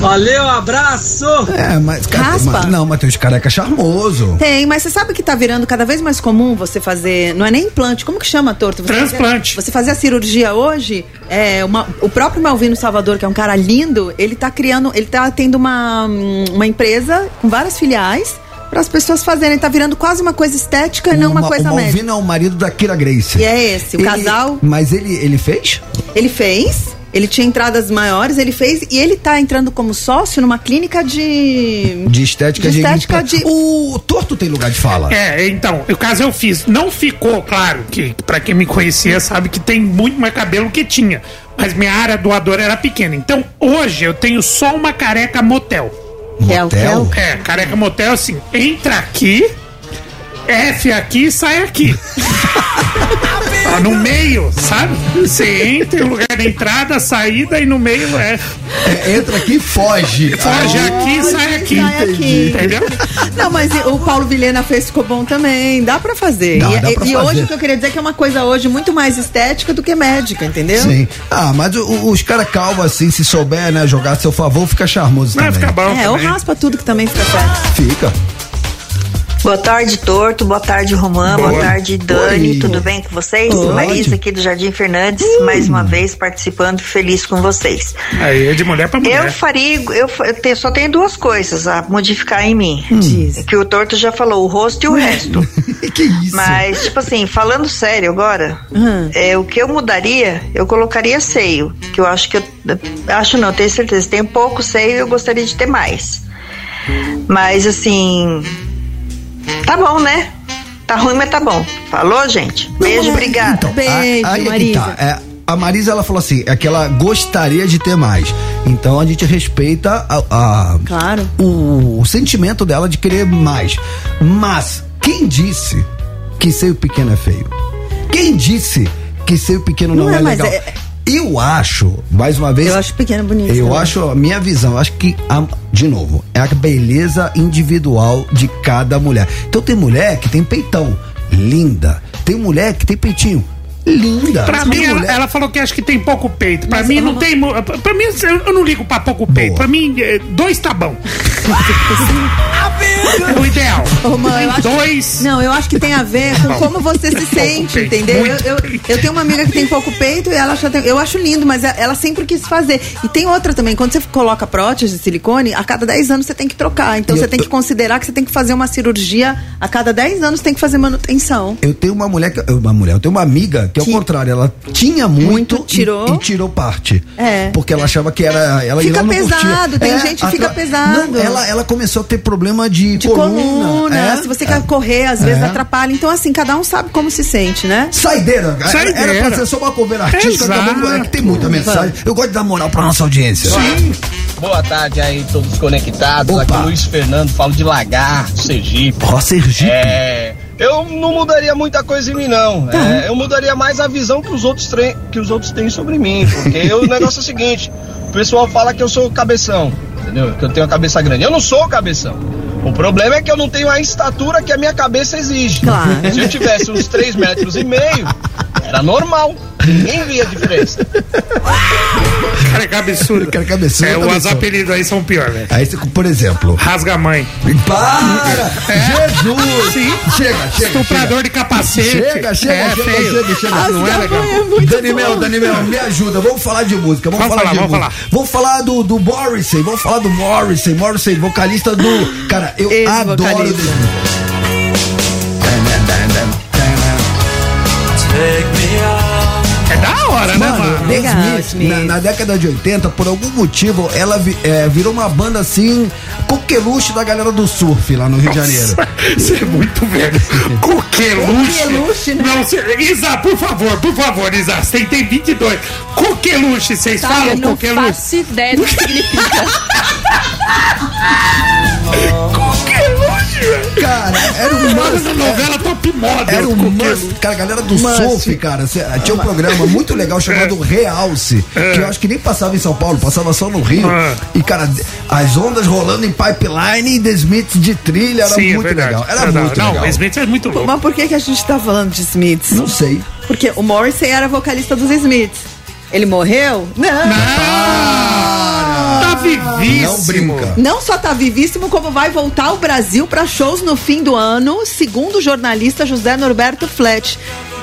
Valeu, abraço! É, mas. cara, Raspa? mas- não, mas tem os careca charmoso. Tem, mas você sabe que tá virando cada vez mais comum você fazer. Não é nem implante, como que chama, Torto? Você Transplante. Fazer, você fazer a cirurgia hoje, é, uma- o próprio Malvino Salvador, que é um cara lindo, ele tá criando, ele tá tendo uma, hum, uma empresa com várias filiais para as pessoas fazerem. Tá virando quase uma coisa estética e não uma Ma- coisa o médica. Malvino é o marido da Kira Grace. E é esse, o Ele- casal. Mas ele, ele fez? Ele fez. Ele tinha entradas maiores, ele fez e ele tá entrando como sócio numa clínica de. De estética De de, estética de- O torto tem lugar de fala. É, então, o caso eu fiz. Não ficou, claro, que pra quem me conhecia sabe que tem muito mais cabelo que tinha. Mas minha área doadora era pequena. Então, hoje eu tenho só uma careca motel. Motel? É, careca motel assim, entra aqui, F aqui e sai aqui. Ó, no meio, sabe? Você entra, o lugar da entrada, saída e no meio é. É, entra aqui e foge. Foge aqui, sai aqui. Sai aqui. Entendeu? Não, mas o Paulo Vilhena fez, ficou bom também. Dá pra fazer. Dá, e dá pra e fazer. hoje o que eu queria dizer é que é uma coisa hoje muito mais estética do que médica, entendeu? Sim. Ah, mas o- o- os caras calvos assim, se souber, né, jogar a seu favor, fica charmoso Vai também. ficar bom. É, ou também. raspa tudo que também fica certo. Fica. Boa tarde, Torto. Boa tarde, Romã. Boa, Boa. tarde, Dani. Oi. Tudo bem com vocês? Oi. Marisa aqui do Jardim Fernandes, mais uma vez participando, feliz com vocês. Aí é de mulher pra mulher. Eu faria, eu, eu só tenho duas coisas a modificar em mim. Diz. Que o Torto já falou, o rosto e o resto. que isso? Mas, tipo assim, falando sério agora, Hum. é, o que eu mudaria, eu colocaria seio. Que eu acho que eu. Acho não, tenho certeza. Tem pouco seio e eu gostaria de ter mais. Mas assim. Tá bom, né? Tá ruim, mas tá bom. Falou, gente? Beijo, obrigada. então, Beijo, a- aí é que Marisa. tá. É, a Marisa, ela falou assim, é que ela gostaria de ter mais. Então a gente respeita a, a- Claro. o, o sentimento dela de querer mais. Mas quem disse que seio pequeno é feio? Quem disse que seio pequeno não, Não é, é, mas legal? é- Eu acho, mais uma vez. Eu acho pequeno bonito. Eu também. acho, a minha visão, eu acho que, a- de novo, é a beleza individual de cada mulher. Então tem mulher que tem peitão, linda. Tem mulher que tem peitinho, linda. Pra Tem mim, ela, ela falou que acha que tem pouco peito. Pra Mas mim, não não- tem. Pra mim, eu não ligo pra pouco peito. Boa. Pra mim, eh, dois tá bom. é o ideal. Ô, mãe, eu acho- Dois. Não, eu acho que tem a ver com como você se sente, peito, entendeu? Eu, eu, eu tenho uma amiga que tem pouco peito e ela acha, eu acho lindo, mas é, ela sempre quis fazer. E tem outra também, quando você coloca prótese de silicone, a cada 10 anos você tem que trocar. Então E você tem que considerar que você tem que fazer uma cirurgia a cada 10 anos tem que fazer manutenção. Eu tenho uma mulher, que, uma mulher, eu tenho uma amiga que, ao Que- contrário, ela tinha muito, Muito, e- tirou. E, tirou parte. É. Porque ela achava que era. Ela Fica ela não curtia. pesado, tem gente que fica pesado. Não, ela, ela começou a ter problema de, De coluna. coluna, é. se você quer correr, às vezes É. atrapalha. Então, assim, cada um sabe como se sente, né? Saideira. Saideira. Era pra ser só uma cover artística, acabou, é que tem muita mensagem. Eu gosto de dar moral pra nossa audiência. Boa tarde aí, todos conectados. Opa. Aqui é Luiz Fernando, falo de Lagarto, Sergipe. Ó, Sergipe. É, eu não mudaria muita coisa em mim, não. É, eu mudaria mais a visão que os outros, que os outros têm sobre mim. Porque o negócio é o seguinte: o pessoal fala que eu sou cabeção. Entendeu? Que eu tenho a cabeça grande. Eu não sou o cabeção. O problema é que eu não tenho a estatura que a minha cabeça exige. Claro. Se eu tivesse uns 3 metros e meio, era normal. Ninguém via diferença. Cara, que absurdo. Cara, que absurdo, É, os apelidos aí são pior, velho. Aí, você, por exemplo. Rasga a mãe. Para! Jesus! Sim. Chega, chega. Estuprador chega. de capacete. Chega, chega, É, chega, feio. chega, chega. Não é legal. Danimel, Danimel, me ajuda. Vamos falar de música. Vamos, Vamos falar, falar, de vamos música. falar. Vamos falar do, do Morrissey. Vamos falar do Morrissey. Morrissey, vocalista do. Cara, eu adoro. Ex-vocalista. É The Legal, Smiths, Smith. na, na década de 80, por algum motivo, ela vi- é, virou uma banda assim, coqueluche da galera do surf lá no Rio de Janeiro. Você é muito velho. Coqueluche. Coqueluche, né? Não, cê, Isa, por favor, por favor, Isa. Você tem 22. Coqueluche, vocês Tá, falam eu não coqueluche? faço ideia do que significa. Coqueluche. Cara, era um must. essa novela top model. Era um must. Cara, a galera do surf, cara, tinha um programa muito legal chamado Realce, que eu acho que nem passava em São Paulo, passava só no Rio. É. E, cara, as ondas rolando em pipeline e The Smiths de trilha, era Sim, é muito verdade. legal. Era Verdade. muito Não, legal. o Smith é muito louco. Mas por que, que a gente tá falando de Smiths? Não sei. Porque o Morrissey era vocalista dos Smiths. Ele morreu? Não. Tá vivíssimo. Não brinca. Não só tá vivíssimo, como vai voltar ao Brasil para shows no fim do ano, segundo o jornalista José Norberto Flet.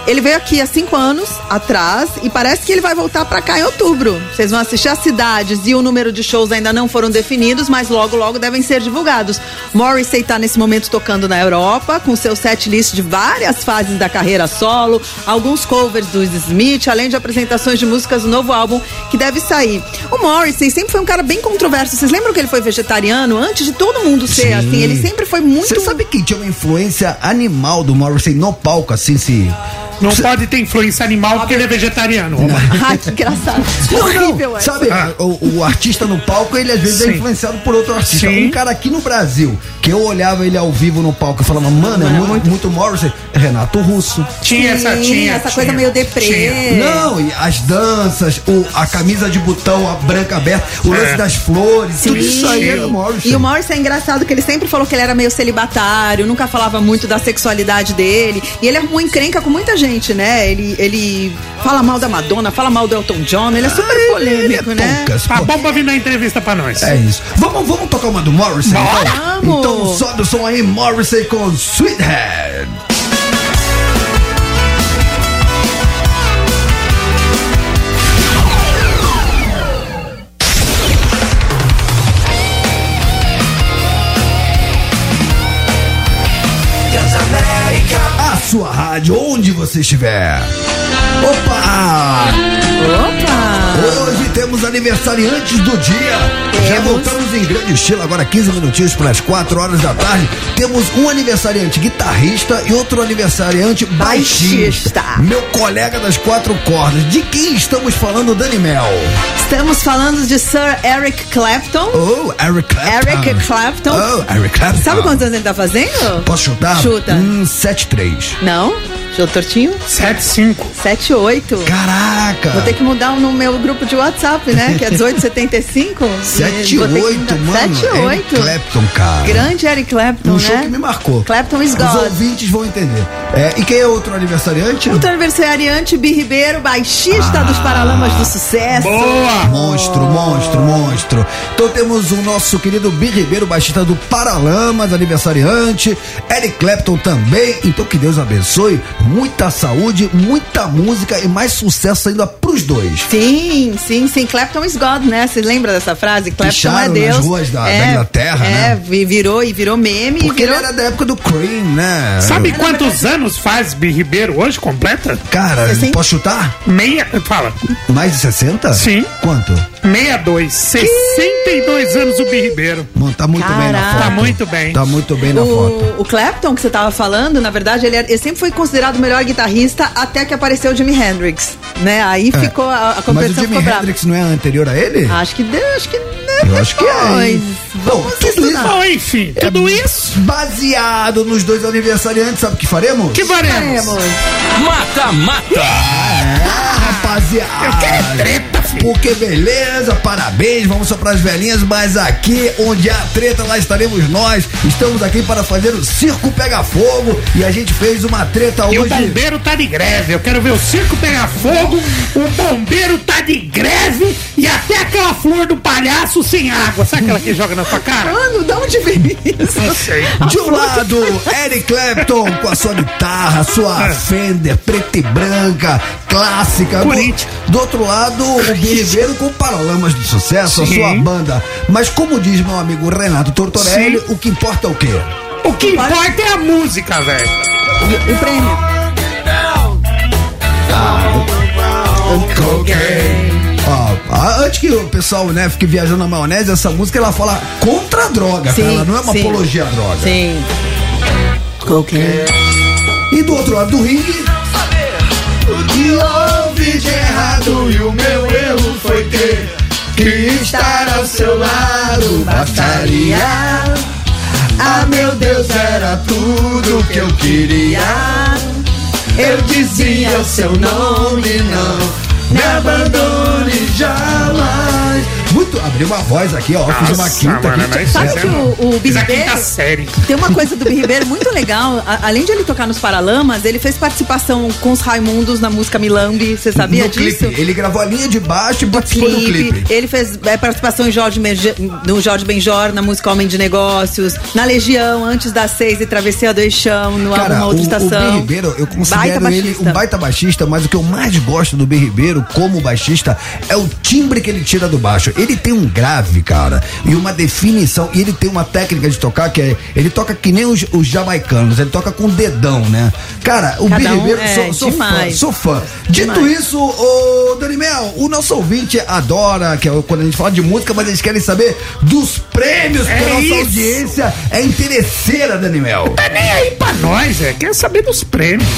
Ele veio aqui há cinco anos atrás e parece que ele vai voltar para cá em outubro. Vocês vão assistir as cidades e o número de shows ainda não foram definidos, mas logo, logo devem ser divulgados. Morrissey está nesse momento tocando na Europa, com seu set list de várias fases da carreira solo, alguns covers do Smith, além de apresentações de músicas do novo álbum que deve sair. O Morrissey sempre foi um cara bem controverso. Vocês lembram que ele foi vegetariano antes de todo mundo ser Sim. assim? Ele sempre foi muito. Você sabe quem tinha uma influência animal do Morrissey no palco, assim, se. Não pode ter influência animal porque ele é vegetariano. Ai, que engraçado. Não, Horrível, não, é. sabe, o, o artista no palco, ele às vezes é Sim. influenciado por outro artista. Sim. Um cara aqui no Brasil, que eu olhava ele ao vivo no palco e falava, mano, é muito, muito Morrissey, é Renato Russo. Tinha essa, tinha. essa tinha, coisa meio deprê. tinha. Não, e as danças, o, a camisa de botão, a branca aberta, o lance É. das flores, tudo isso aí era o Morrissey. E o Morrissey é engraçado que ele sempre falou que ele era meio celibatário, nunca falava muito da sexualidade dele. E ele arrumou encrenca com muita gente, né? Ele, ele fala mal da Madonna, fala mal do Elton John, ele é super Ele é polêmico, né? poucas, Tá bom pra vir na entrevista pra nós. É isso. Vamos, vamos tocar uma do Morrissey, Bora. então? Vamos. Então sobe o som aí, Morrissey com Sweethead. Sua rádio, onde você estiver. Opa! Opa! Temos aniversariantes do dia. Já Temos. voltamos em grande estilo, agora 15 minutinhos para as 4 horas da tarde. Temos um aniversariante guitarrista e outro aniversariante baixista. Baixista. Meu colega das quatro cordas. De quem estamos falando, Dani Mel? Estamos falando de Sir Eric Clapton. Oh, Eric Clapton. Eric Clapton. Oh, Eric Clapton. Sabe quantos anos ele tá fazendo? Posso chutar? Chuta. Hum, 7-3. Não? Chuta tortinho? 7-5. 7, 8. Caraca. Vou ter que mudar no meu grupo de WhatsApp, né? Que é 1875. 7 Vou ter que 8, mudar. mano. 7, Eric 8. Clapton, cara. Grande Eric Clapton, Um né? show que me marcou. Clapton is Os God. ouvintes vão entender. É, e quem é outro aniversariante? Outro aniversariante, Bi Ribeiro, baixista dos Paralamas do Sucesso. Boa! Monstro, monstro, monstro. Então temos o nosso querido Bi Ribeiro, baixista do Paralamas, aniversariante. Eric Clapton também. Então que Deus abençoe. Muita saúde, muita música e mais sucesso ainda pros dois. Sim, sim, sim. Clapton is God, né? Você lembra dessa frase? Clapton Picharam é nas Deus. ruas da- da é, Inglaterra, é, né? vi- virou e virou meme. Porque virou... ele era da época do Cream, né? Sabe quantos anos faz Bi Ribeiro hoje, completa? Cara, Assim? posso chutar? Meia. Fala. Mais de 60? Sim. Quanto? 62. 62 anos o Bi Ribeiro. Mano, tá muito bem na Caraca. foto. Tá muito bem. Tá muito bem na foto. O, o Clapton, que você tava falando, na verdade, ele, era- ele sempre foi considerado o melhor guitarrista até que apareceu o Jimi Hendrix, né? Aí É. ficou, a, a Mas o competição Jimi brava. Hendrix não é anterior a ele? Acho que deu, acho que Eu acho que é. hein? Bom, Vamos tudo isso. Bom, enfim, tudo isso. baseado nos dois aniversariantes, sabe o que faremos? Que faremos? Mata, mata. É, rapaziada. Eu quero é treta, Porque beleza, parabéns, vamos só pras velhinhas, mas aqui onde há treta, lá estaremos nós. Estamos aqui para fazer o Circo Pega Fogo e a gente fez uma treta E o hoje. bombeiro tá de greve. Eu quero ver o circo pegar fogo. O bombeiro tá de greve. E até aquela flor do palhaço sem água. Sabe aquela que joga na sua cara? Mano, de onde veio isso? Não sei. De um lado, Eric Clapton com a sua guitarra, sua É. Fender preta e branca, clássica. Do, Corinthians. do outro lado, o Ribeiro com Paralamas de Sucesso, a Sim. sua banda. Mas como diz meu amigo Renato Tortorelli, Sim. o que importa é o quê? O que importa é a música, velho. O prêmio. Ó, a- antes que o pessoal né, fique viajando na maionese, essa música ela fala contra a droga, Sim, ela não é uma sim. apologia à droga. Sim. Cocaine. E do outro lado do ringue, O de errado e o meu erro foi ter que estar ao seu lado bastaria. Ah, meu Deus, era tudo que eu queria. Eu dizia o seu nome, não me abandone jamais. Abriu uma voz aqui, ó. fiz uma quinta mano, aqui. mas Sabe que é- o, o Bi Fiz a quinta Ribeiro série. tem uma coisa do Bi Ribeiro muito legal. A- além de ele tocar nos Paralamas, ele fez participação com os Raimundos na música Milambi. Você sabia no disso? clipe. Ele gravou a linha de baixo e participou do clipe. Ele fez é, participação em Jorge Merge- no Jorge Benjor, na música Homem de Negócios, na Legião, antes das seis e Travessia do Eixão, no álbum Cara, o, Outra o Estação. B Ribeiro, eu Baita considero ele baixista. um baita baixista, mas o que eu mais gosto do B Ribeiro como baixista é o timbre que ele tira do baixo. Ele tem um grave, cara, e uma definição, e ele tem uma técnica de tocar que é, ele toca que nem os, os jamaicanos, ele toca com dedão, né? Cara, o Cada um Ribeiro, é sou, sou fã, sou fã. Dito Demais. isso, ô Danimel, o nosso ouvinte adora, que é quando a gente fala de música, mas eles querem saber dos prêmios, porque É a nossa isso. audiência é interesseira, Danimel. Tá nem aí pra nós, é. Quer saber dos prêmios.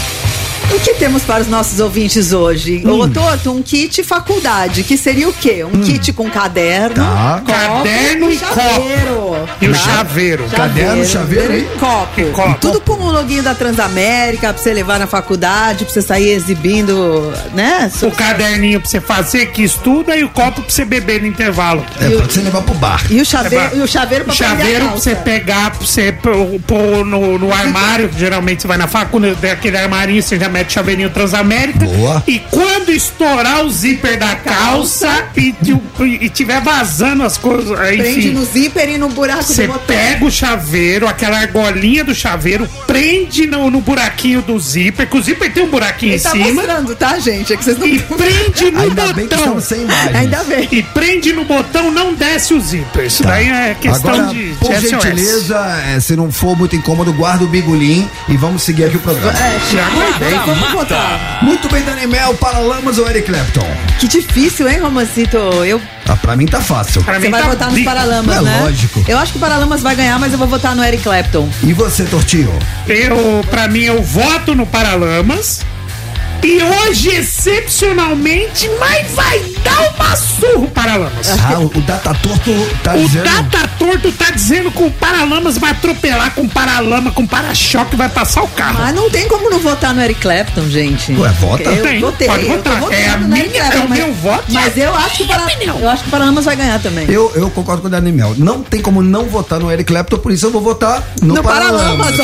O que temos para os nossos ouvintes hoje? Hum. Ô, Toto, um kit faculdade, que seria o quê? Um kit com caderno, Tá. copo Caderno e chaveiro. E o Tá? chaveiro. Caderno, chaveiro e copo. copo. Tudo com o loginho da Transamérica, pra você levar na faculdade, pra você sair exibindo, né? O caderninho pra você fazer que estuda e o copo pra você beber no intervalo. É pra você levar pro bar. E o chaveiro, É e o chaveiro pra O chaveiro pra você pegar, pra você pôr no, no armário, que geralmente você vai na faculdade, daquele armarinho, você já mete o chaveirinho Transamérica. Boa. E quando estourar o zíper da calça e, e, e tiver vazando as coisas, aí, Prende enfim, no zíper e no buraco você do botão. pega o chaveiro, aquela argolinha do chaveiro, prende no, no buraquinho do zíper, que o zíper tem um buraquinho Ele em tá cima. mostrando, tá, gente? É que vocês não... E prende no Ainda bem que botão. estamos sem imagens. Ainda bem. E prende no botão, não desce o zíper. Isso daí é questão Agora, de, de por SOS. gentileza, é, se não for muito incômodo, guarda o bigolim e vamos seguir aqui o programa. É, Já guardei. vamos votar. Muito bem, Dani Mel, Paralamas ou Eric Clapton? Que difícil, hein, Romancito? Eu, Ah, pra mim tá fácil. Pra você mim vai tá votar nos bico. Paralamas, É né? lógico. Eu acho que o Paralamas vai ganhar, mas eu vou votar no Eric Clapton. E você, Tortinho? Eu, pra mim, eu voto no Paralamas. E hoje, excepcionalmente, mas vai dar uma surra o Paralamas. Ah, o, o Data Torto tá O dizendo. Data Torto tá dizendo que o Paralamas vai atropelar com paralama, com para-choque, vai passar o carro. Mas não tem como não votar no Eric Clapton, gente. Ué, vota. Eu Tem, votei, pode votar. É a minha- Clapton, é o mas- meu voto Mas eu acho que o minha Para- eu acho que o Paralamas vai ganhar também. Eu, eu concordo com o Dani Mel. Não tem como não votar no Eric Clapton, por isso eu vou votar no, No Paralamas. Paralamas,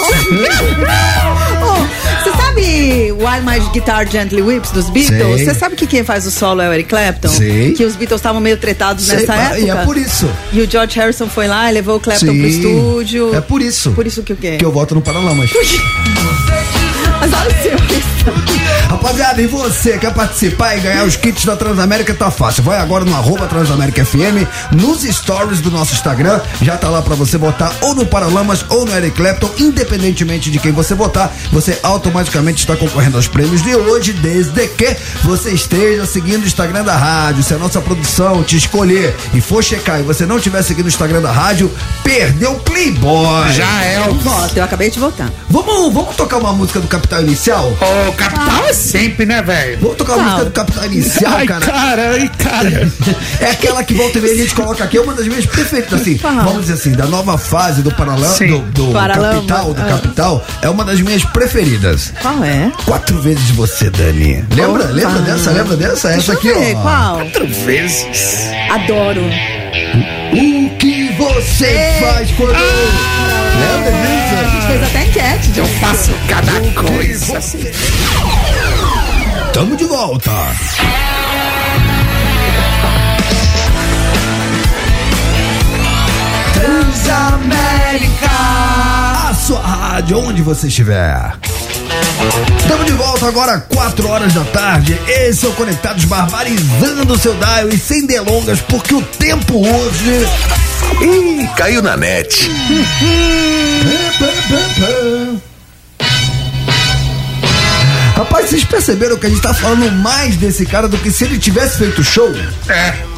Oh, Você sabe Why My Guitar Gently Whips dos Beatles? Você sabe que quem faz o solo é o Eric Clapton? Sei. Que os Beatles estavam meio tretados Sei, nessa época. E é por isso. E o George Harrison foi lá e levou o Clapton Sim. pro estúdio. É por isso. Por isso que o quê? Que eu voto no Paralamas. Mas olha o seu. Rapaziada, e você quer participar e ganhar os kits da Transamérica? Tá fácil. Vai agora no arroba Transamérica FM, nos stories do nosso Instagram. Já tá lá pra você votar ou no Paralamas ou no Eric Clapton. Independentemente de quem você votar, você automaticamente está concorrendo aos prêmios de hoje, desde que você esteja seguindo o Instagram da rádio. Se a nossa produção te escolher e for checar e você não estiver seguindo o Instagram da rádio, perdeu o Playboy. Já é o. Voto, eu acabei de votar. Vamos, vamos tocar uma música do Capital Inicial? Ô, Capital é sempre, né, velho? Vou tocar a música do Capital Inicial, Ai, cara. cara, ai, cara. É aquela que volta e meia a gente coloca aqui, é uma das minhas preferidas, assim, vamos dizer assim, da nova fase do Paralama, do, do Paralama, Capital, do ah. Capital, é uma das minhas preferidas. Qual é? Quatro vezes você, Dani. Lembra? Opa. Lembra dessa? Lembra dessa? Essa aqui, Deixa ver, ó. Qual? Quatro vezes. Adoro. Que você faz quando. Lembra A disso? gente fez até enquete. Eu faço cada coisa. Tamo de volta. Transamérica. A sua rádio, onde você estiver. Estamos de volta agora, 4 horas da tarde. Esse é o Conectados Barbarizando o seu dial e sem delongas, porque o tempo hoje. Ih, caiu na net. Rapaz, vocês perceberam que a gente tá falando mais desse cara do que se ele tivesse feito show? É.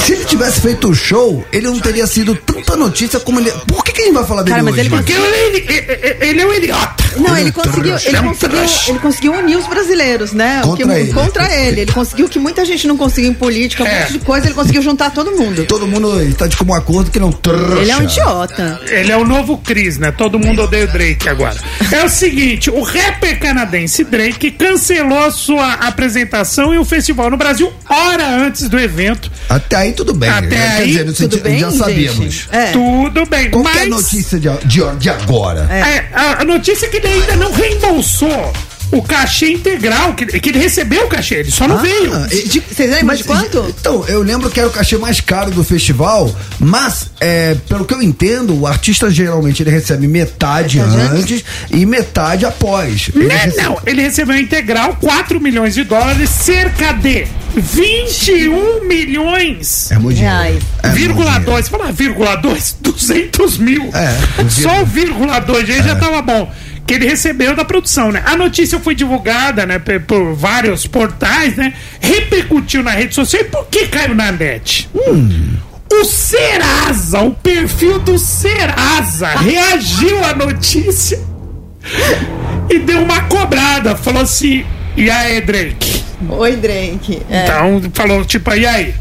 Se ele tivesse feito o show, ele não teria sido tanta notícia como ele. Por que, que a gente vai falar dele Cara, mas hoje? ele Porque ele, ele, ele é um idiota. Não, ele conseguiu, ele É conseguiu, ele conseguiu unir os brasileiros, né? Contra que- ele. Contra ele. Ele conseguiu o que muita gente não conseguiu em política, um É. monte de coisa, ele conseguiu juntar todo mundo. Todo mundo está de comum acordo que não trouxa. Ele é um idiota. Ele é o novo Chris, né? Todo mundo odeia o Drake agora. É o seguinte, o rapper canadense Drake cancelou sua apresentação e o festival no Brasil hora antes do evento. Até aí tudo bem. Até né? aí, Quer dizer, no tudo sentido- bem, já sabíamos. É. Tudo bem, Qual que é a mas notícia de, de, de agora? é, a, a notícia é que ele ainda não reembolsou o cachê integral, que, que ele recebeu o cachê, ele só não veio. Ah, e- Vocês lembram de quanto? Então, eu lembro que era o cachê mais caro do festival, mas, é, pelo que eu entendo, o artista geralmente ele recebe metade, Metade antes e metade após. Ele Né, recebe- Não, ele recebeu integral 4 milhões de dólares, cerca de 21 milhões. É muito dinheiro. Reais. É muito vírgula dinheiro. 2, fala vírgula 2, 200 mil. É, Só o vírgula 2 aí já tava bom. Que ele recebeu da produção, né? A notícia foi divulgada, né, por vários portais, né? Repercutiu na rede social. E por que caiu na net? Hum. O Serasa, o perfil do Serasa, reagiu à notícia e deu uma cobrada. Falou assim: e aí, Drake? Oi, Drake. É. Então, falou tipo, e aí?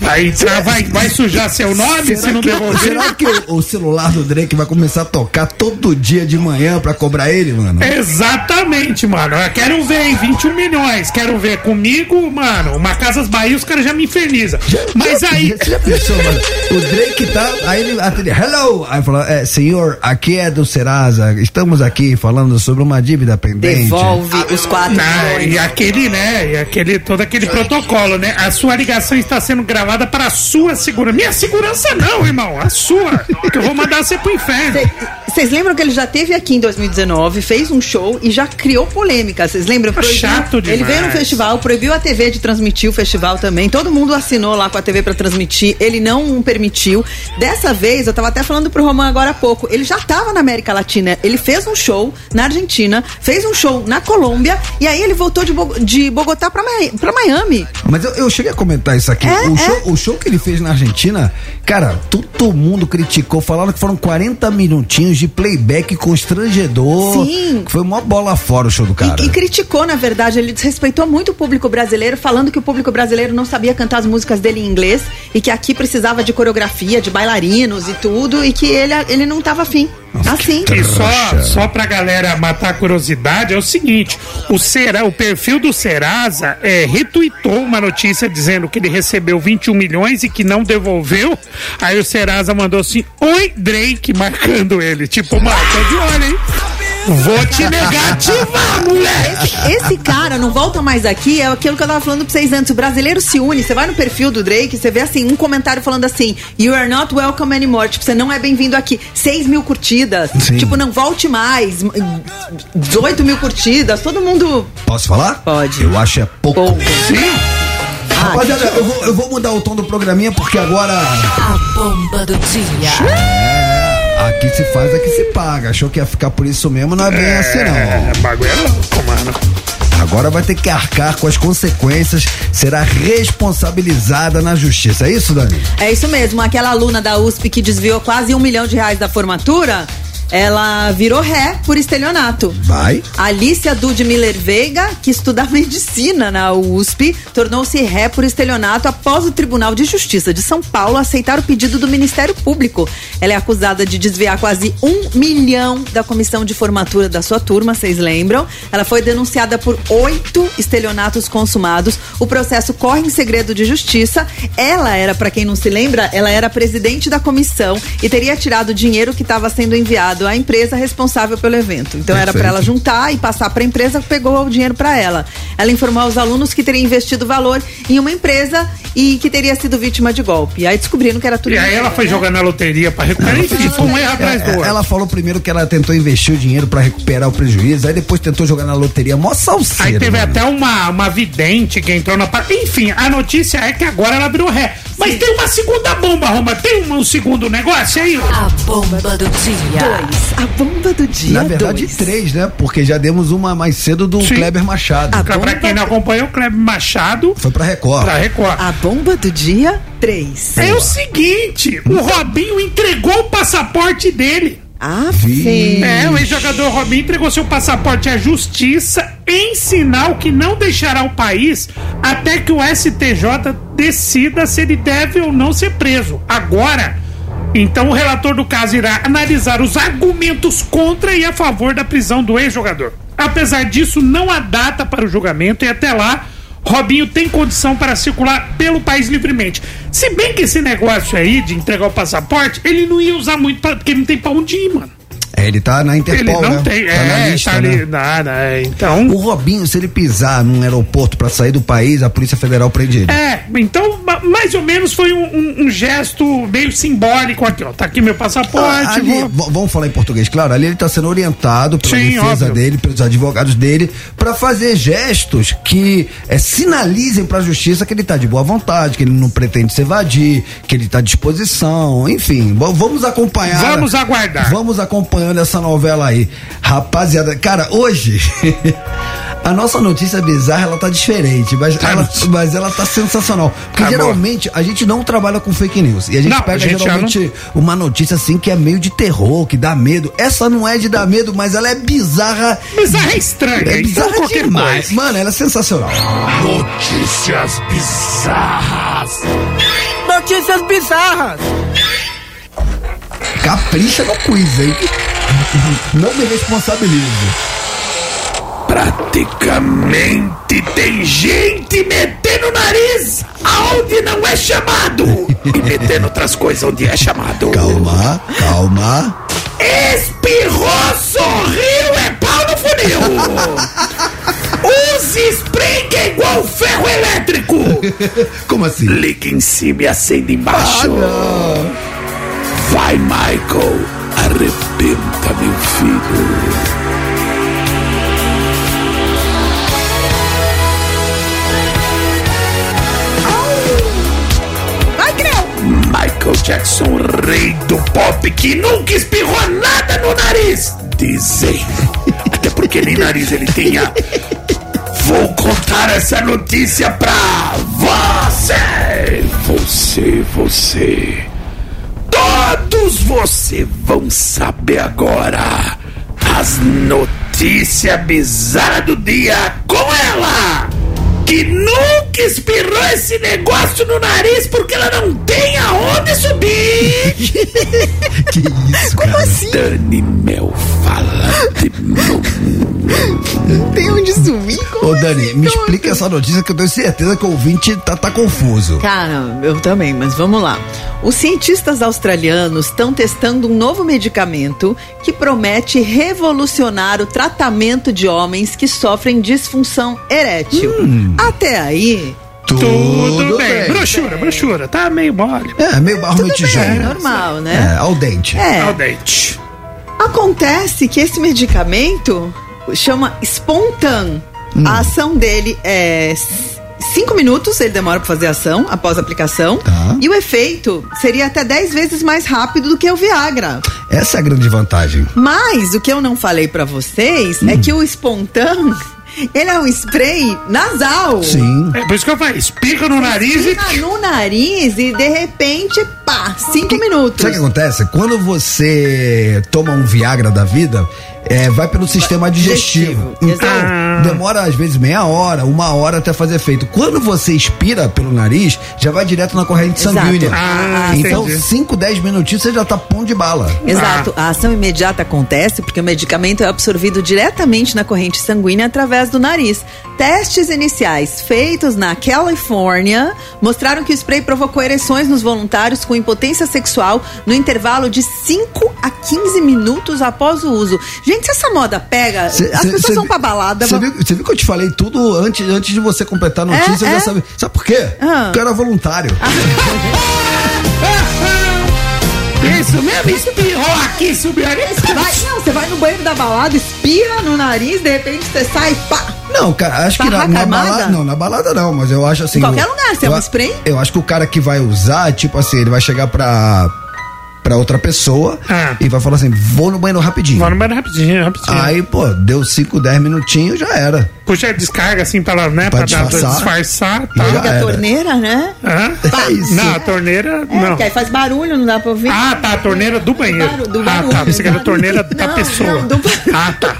Vai, entrar, vai, vai sujar seu nome se não devolver? será que o, o celular do Drake vai começar a tocar todo dia de manhã pra cobrar ele, mano? Exatamente, mano. Eu quero ver, hein? 21 milhões. Quero ver comigo, mano. Uma Casas Bahia, os caras já me infernizam. Mas aí. Você já pensou, mano? O Drake tá. Aí ele atende, hello! Aí falou, é, senhor, aqui é do Serasa. Estamos aqui falando sobre uma dívida pendente. Devolve os 4 Ah, milhões. e aquele, né? E aquele, todo aquele protocolo, né? A sua ligação está sendo gravada para a sua segurança. Minha segurança não, irmão. A sua. Que eu vou mandar você pro inferno. Vocês lembram que ele já teve aqui em 2019, fez um show e já criou polêmica. Vocês lembram? Tá chato Ele veio no demais. festival, proibiu a TV de transmitir o festival também. Todo mundo assinou lá com a TV pra transmitir. Ele não permitiu. Dessa vez, eu tava até falando pro Roman agora há pouco. Ele já tava na América Latina. Ele fez um show na Argentina, fez um show na Colômbia e aí ele voltou de, Bo- de Bogotá pra Miami. Mas eu, eu cheguei a comentar isso aqui. É, o, é. Show, o show que ele fez na Argentina, cara, todo mundo criticou, falaram que foram 40 minutinhos de playback constrangedor. Sim. Foi uma bola fora o show do cara. E, e criticou, na verdade, ele desrespeitou muito o público brasileiro, falando que o público brasileiro não sabia cantar as músicas dele em inglês e que aqui precisava de coreografia, de bailarinos e tudo, e que ele, ele não tava afim. Assim. E só, só pra galera matar a curiosidade, é o seguinte: o, Sera, o perfil do Serasa é, retweetou uma notícia dizendo que ele recebeu 21 milhões e que não devolveu. Aí o Serasa mandou assim: Oi, Drake, marcando ele. Tipo, mano, tô de olho, hein? Vou te negativar, moleque! Esse, esse cara não volta mais aqui, é aquilo que eu tava falando pra vocês antes. O brasileiro se une, você vai no perfil do Drake, você vê assim, um comentário falando assim: You are not welcome anymore. Tipo, você não é bem-vindo aqui. 6 mil curtidas. Sim. Tipo, não volte mais. 18 mil curtidas. Todo mundo. Posso falar? Pode. Eu acho é pouco. Pouco. Rapaziada, eu vou, eu vou mudar o tom do programinha porque agora. A bomba do dia. É, aqui se faz, aqui se paga. Achou que ia ficar por isso mesmo, não é bem assim não. É, bagulho é louco, mano. Agora vai ter que arcar com as consequências, será responsabilizada na justiça. É isso, Dani? É isso mesmo, aquela aluna da USP que desviou quase um milhão de reais da formatura. Ela virou ré por estelionato. Vai. Alicia Dude Miller Veiga, que estuda medicina na USP, tornou-se ré por estelionato após o Tribunal de Justiça de São Paulo aceitar o pedido do Ministério Público. Ela é acusada de desviar quase um milhão da comissão de formatura da sua turma, vocês lembram? Ela foi denunciada por oito estelionatos consumados. O processo corre em segredo de justiça. Ela era, para quem não se lembra, ela era presidente da comissão e teria tirado o dinheiro que estava sendo enviado à empresa responsável pelo evento. Então era para Perfeito. ela juntar e passar para a empresa, pegou o dinheiro para ela. Ela informou aos alunos que teria investido valor em uma empresa e que teria sido vítima de golpe. Aí descobriram que era tudo E aí ela foi né? jogar na loteria pra recuperar. Enfim, foi um erro atrás do É, outro. Ela falou primeiro que ela tentou investir o dinheiro pra recuperar o prejuízo, aí depois tentou jogar na loteria. Mó salseira. Aí teve mano. até uma, uma vidente que entrou na parte. Enfim, a notícia é que agora ela virou ré. Mas tem uma segunda bomba, Roma. Tem um, um segundo negócio aí? A bomba do dia. A bomba do dia. Na verdade, dois. três, né? Porque já demos uma mais cedo do Sim. Kleber Machado. Pra, pra quem não acompanhou, o Kleber Machado. Foi pra Record. Pra Record. A bomba do dia 3. É o seguinte: o Robinho entregou o passaporte dele. Ah, Vi. É, o ex-jogador Robinho entregou seu passaporte à justiça em sinal que não deixará o país até que o STJ decida se ele deve ou não ser preso. Agora, então o relator do caso irá analisar os argumentos contra e a favor da prisão do ex-jogador. Apesar disso, não há data para o julgamento e até lá. Robinho tem condição para circular pelo país livremente. Se bem que esse negócio aí de entregar o passaporte, ele não ia usar muito, pra, porque não tem pra onde ir, mano. É, ele tá na Interpol, Ele não né? tem, tá é, na lista, tá ali, né? nada, é, então... O Robinho, se ele pisar num aeroporto pra sair do país, a Polícia Federal prende ele. É, então, ma- mais ou menos foi um, um- um gesto meio simbólico aqui, ó. Tá aqui meu passaporte, Ah, ali, vou- vamos falar em português, claro. Ali ele está sendo orientado pela Sim, defesa óbvio. dele, pelos advogados dele, para fazer gestos que eh, sinalizem para a justiça que ele está de boa vontade, que ele não pretende se evadir, que ele está à disposição. Enfim, vamos acompanhar. Vamos aguardar. Vamos acompanhando essa novela aí, rapaziada. Cara, hoje a nossa notícia bizarra ela tá diferente, mas ela, mas ela tá sensacional, porque Tá geralmente a gente não trabalha com fake news e a gente Não, a pega gente já geralmente uma notícia assim que é meio de terror, que dá medo. Essa não é de dar medo, mas ela é bizarra. Bizarra é estranha, É então bizarra qualquer demais. coisa. Mano, ela é sensacional. Notícias bizarras. Notícias bizarras. Capricha no quiz, hein? Não me responsabilizo. Praticamente tem gente metendo o nariz aonde não é chamado e metendo outras coisas onde é chamado. Calma, calma. Espirrou, sorriu, é pau no funil. Use spray que é igual ferro elétrico. Como assim? Liga em cima e acende embaixo. Vai, Michael. Arrebenta, meu filho. Michael Jackson, rei do pop, que nunca espirrou nada no nariz. Dizem. Até porque nem nariz ele tinha. Vou contar essa notícia pra você. Você, você. Todos você vão saber agora as notícias bizarras do dia com ela que nunca espirrou esse negócio no nariz porque ela não tem aonde subir. que isso, Como cara? assim? Dani Mel fala de Tem onde subir? Ô, Dani, me explica essa notícia que eu tenho certeza que o ouvinte tá, tá confuso. Cara, eu também, mas vamos lá. Os cientistas australianos estão testando um novo medicamento que promete revolucionar o tratamento de homens que sofrem disfunção erétil. Até aí, Tudo, bem. Brochura, brochura. Tá meio mole. É, meio barro, meio bem, tijolo. normal, né? É, ao dente. É. Ao dente. Acontece que esse medicamento chama Spontan. Hum. A ação dele é cinco minutos, ele demora para fazer a ação após a aplicação. Tá. E o efeito seria até 10 vezes mais rápido do que o Viagra. Essa é a grande vantagem. Mas o que eu não falei pra vocês é que o Spontan Ele é um spray nasal. Sim. É por isso que eu falei, espirra no nariz e. Fica no nariz e de repente, pá, cinco minutos. Sabe o que acontece? Quando você toma um Viagra da vida, é, vai pelo sistema digestivo. Então, Ah. demora às vezes meia hora, uma hora até fazer efeito. Quando você expira pelo nariz, já vai direto na corrente Exato. sanguínea. Ah, então, entendi. 5, 10 minutinhos você já tá pão de bala. Exato. A ação imediata acontece porque o medicamento é absorvido diretamente na corrente sanguínea através do nariz. Testes iniciais feitos na Califórnia mostraram que o spray provocou ereções nos voluntários com impotência sexual no intervalo de 5 a 15 minutos após o uso. Gente, se essa moda pega, Cê- as cê- pessoas cê vão pra balada. Você viu, viu que eu te falei tudo antes, antes de você completar a notícia? É, eu já é. sabia. Sabe por quê? Ah. Porque eu era voluntário. Isso mesmo, espirrou aqui, subiu ali. Vai, não, você vai no banheiro da balada, espirra no nariz, de repente você sai, pá. Não, cara, acho que na, Barraca na armada? balada. Não, na balada não, mas eu acho assim. Em qualquer o- lugar, você é um spray? Eu acho que o cara que vai usar, tipo assim, ele vai chegar pra. Pra outra pessoa Ah. e vai falar assim: vou no banheiro rapidinho. Vou no banheiro rapidinho, rapidinho. Aí, pô, deu 5, 10 minutinhos, já era. Puxa, descarga assim pra, né, Pra pra, dar- disfarçar. disfarçar. Tá? Liga a torneira, né? Hã? É isso. Não, a torneira. É, não. aí faz barulho, não dá pra ouvir. Ah, tá, a torneira do banheiro. Do ah, barulho, tá. Pensei que era a torneira da Não, pessoa. não, do- Ah, tá.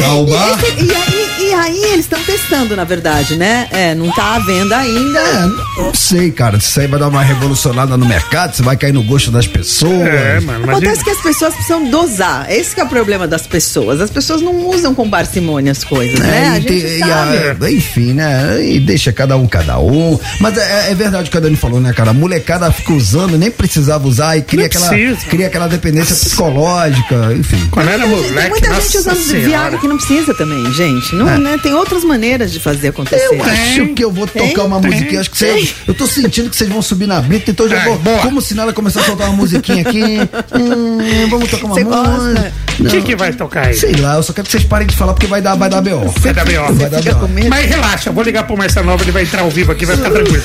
Calma. E, e aí, e aí eles estão testando, na verdade, né? É, não tá à venda ainda. É, não sei, cara. Isso aí vai dar uma revolucionada no mercado, você vai cair no gosto das pessoas. É, mano, Acontece que as pessoas precisam dosar. Esse que é o problema das pessoas. As pessoas não usam com parcimônia as coisas, né? É, A e gente tem- e sabe. a- enfim, né? E deixa cada um, cada um. Mas é, é verdade o que a Dani falou, né, cara? A molecada fica usando, nem precisava usar e cria, Não aquela, precisa. cria aquela dependência psicológica, enfim. Quando era Tem moleque, muita nossa gente usando senhora. Viagra que não precisa também, gente. Não, É. né? Tem outras maneiras de fazer acontecer. Eu acho que eu vou tocar Tem? uma Tem. musiquinha. Acho que vocês, eu tô sentindo que vocês vão subir na brita, então eu já É, vou. boa. Como se nada começar a soltar uma musiquinha aqui. Hum, vamos tocar uma Você música. O que, que vai tocar aí? Sei lá, eu só quero que vocês parem de falar porque vai dar, vai dar B.O. Vai dar B.O. Vai dar B.O. Mas relaxa, eu vou ligar pro Marcelo Nova, ele vai entrar ao vivo aqui, vai ficar tranquilo.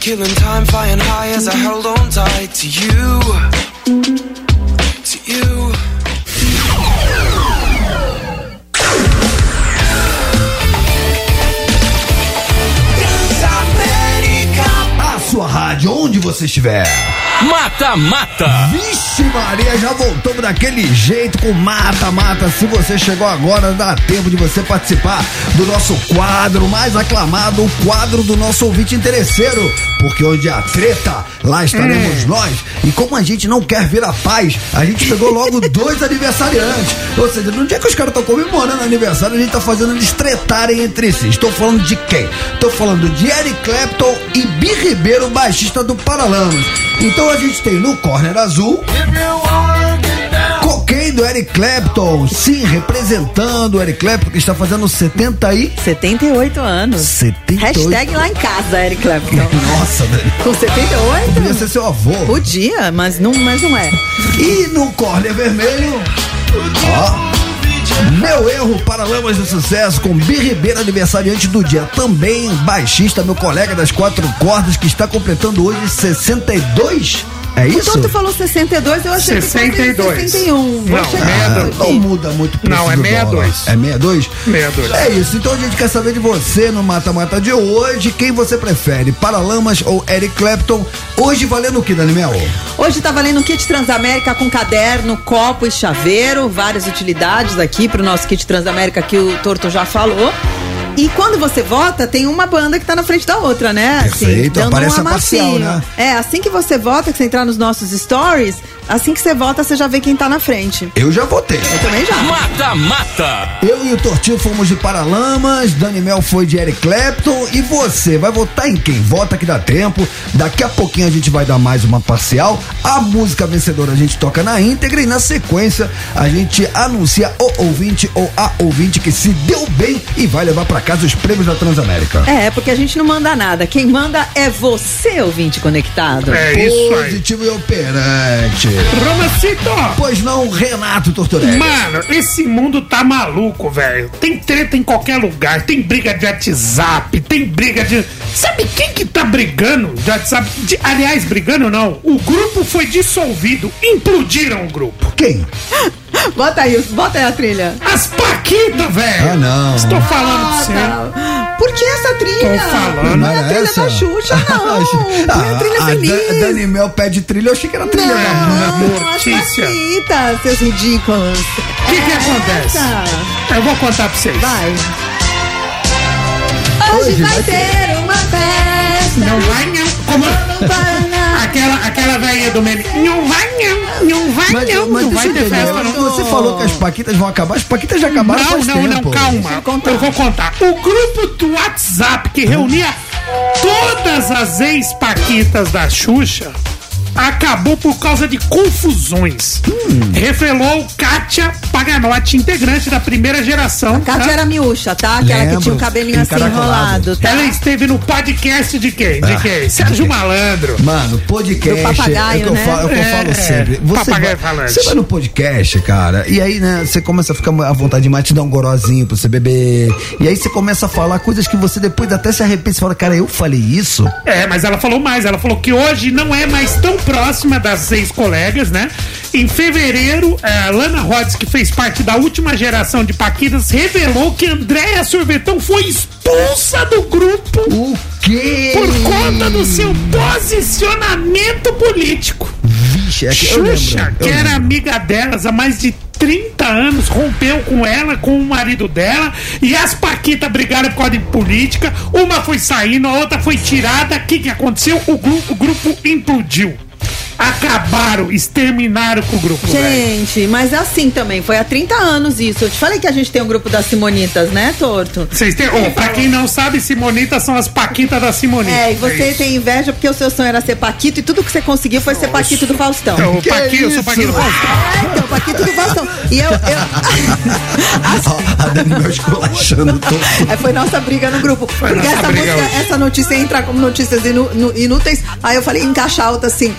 killing time, flying high as I held on tight to you. To you. Onde você estiver. Mata Mata. Vixe Maria, já voltamos daquele jeito com Mata Mata. Se você chegou agora, dá tempo de você participar do nosso quadro mais aclamado, o quadro do nosso ouvinte interesseiro. Porque onde há treta, lá estaremos nós. E como a gente não quer ver a paz, a gente pegou logo dois aniversariantes. Ou seja, no dia que os caras estão comemorando aniversário, a gente tá fazendo eles tretarem entre si. Estou falando de quem? Estou falando de Eric Clapton e Bi Ribeiro, baixista do Paralamas. Então a gente tem no corner azul. Cocaine do Eric Clapton, sim, representando o Eric Clapton que está fazendo 70 e 78 anos. 78. Hashtag lá em casa, Eric Clapton. Nossa, Dani. Com 78? Podia ser seu avô. Podia, mas não, mas não é. E no corner vermelho, ó, meu erro, Paralamas do Sucesso, com Bi Ribeiro, aniversariante do dia. Também baixista, meu colega das quatro cordas, que está completando hoje 62. É O isso? Toto falou 62, eu achei que 62. fosse 61. Vou Não, chegar aqui. Não muda muito o preço Não, é do 62. dólar. É 62? 62. É isso. Então a gente quer saber de você no Mata-Mata de hoje. Quem você prefere, Paralamas ou Eric Clapton? Hoje valendo o que, Dani Mel? Hoje tá valendo um kit Transamérica com caderno, copo e chaveiro, várias utilidades aqui pro nosso kit Transamérica que o Torto já falou. E quando você vota, tem uma banda que tá na frente da outra, né? Perfeito, dando aparece um a parcial, né? É, assim que você vota, que você entrar nos nossos stories, assim que você vota, você já vê quem tá na frente. Eu já votei. Eu também já. Mata Mata. Eu e o Tortinho fomos de Paralamas, Dani Mel foi de Eric Clapton e você vai votar em quem? Vota que dá tempo. Daqui a pouquinho a gente vai dar mais uma parcial. A música vencedora a gente toca na íntegra e na sequência a gente anuncia o ouvinte ou a ouvinte que se deu bem e vai levar pra casa os prêmios da Transamérica. É, porque a gente não manda nada. Quem manda é você, ouvinte conectado. É isso aí. Positivo e operante. Romancito! Pois não, Renato Tortorelli. Mano, esse mundo tá maluco, velho. Tem treta em qualquer lugar. Tem briga de WhatsApp, tem briga de Sabe quem que tá brigando de WhatsApp? De- aliás, brigando não. O grupo foi dissolvido. Implodiram o grupo. Quem? Bota aí, bota aí a trilha. As Paquitas, velho. Ah, não. Estou falando Ah. Por que essa trilha? Tô falando. Não é a trilha essa? da Xuxa, não. Põe a trilha a feliz. Da- Dani Mel pede trilha, eu achei que era trilha da Não, as Notícia. Paquitas, seus ridículos. O que que acontece? Essa. Eu vou contar pra vocês. Vai. Hoje, Hoje vai, vai ter uma festa. Não vai não. Como... Aquela, aquela velhinha do meme. Não vai não. Não vai Mas, não. mas não vai ter festa não. Você falou que as Paquitas vão acabar, as Paquitas já acabaram Não, não, tempo. não, calma. Eu vou contar. O grupo do WhatsApp que reunia todas as ex-paquitas da Xuxa acabou por causa de confusões. Hum. Revelou Kátia Paganotti, integrante da primeira geração. Kátia tá? era miúcha, tá? Aquela que Lembro, tinha o cabelinho assim enrolado, tá? Ela esteve no podcast de quem? De Ah. quem? Sérgio Malandro. Mano, podcast Do papagaio, é o que eu né? falo, é o que eu É, falo é, sempre. Você papagaio vai, falante. você vai no podcast, cara, e aí, né, você começa a ficar à vontade demais, te dá um gorozinho pra você beber. E aí você começa a falar coisas que você depois até se arrepende. Você fala, cara, eu falei isso? É, mas ela falou mais. Ela falou que hoje não é mais tão próxima das ex-colegas, né? Em fevereiro, a Lana Rhodes, que fez parte da última geração de Paquitas, revelou que Andréa Sorvetão foi expulsa do grupo O quê? por conta do seu posicionamento político. Vixe, é que Xuxa, que era amiga delas há mais de 30 anos, rompeu com ela, com o marido dela, e as Paquitas brigaram por causa de política. Uma foi saindo, a outra foi tirada. O que, que aconteceu? O, gru- o grupo implodiu. Acabaram, exterminaram com o grupo. velho. Gente, mas é assim também, foi há 30 anos isso. Eu te falei que a gente tem um grupo das Simonitas, né, Torto? Vocês têm. Oh, pra quem não sabe, Simonitas são as Paquitas da Simonita. É, e você isso. tem inveja porque o seu sonho era ser Paquito e tudo que você conseguiu foi ser Paquito do Faustão. Então, Paquito, eu sou? Paquito Faustão. É, então, Paquito do Faustão. E eu. eu... A Dani Mel esculachando todo. É, foi nossa briga no grupo. Porque nossa essa briga música, essa notícia entra como notícias nu- inúteis. Aí eu falei em caixa alta assim: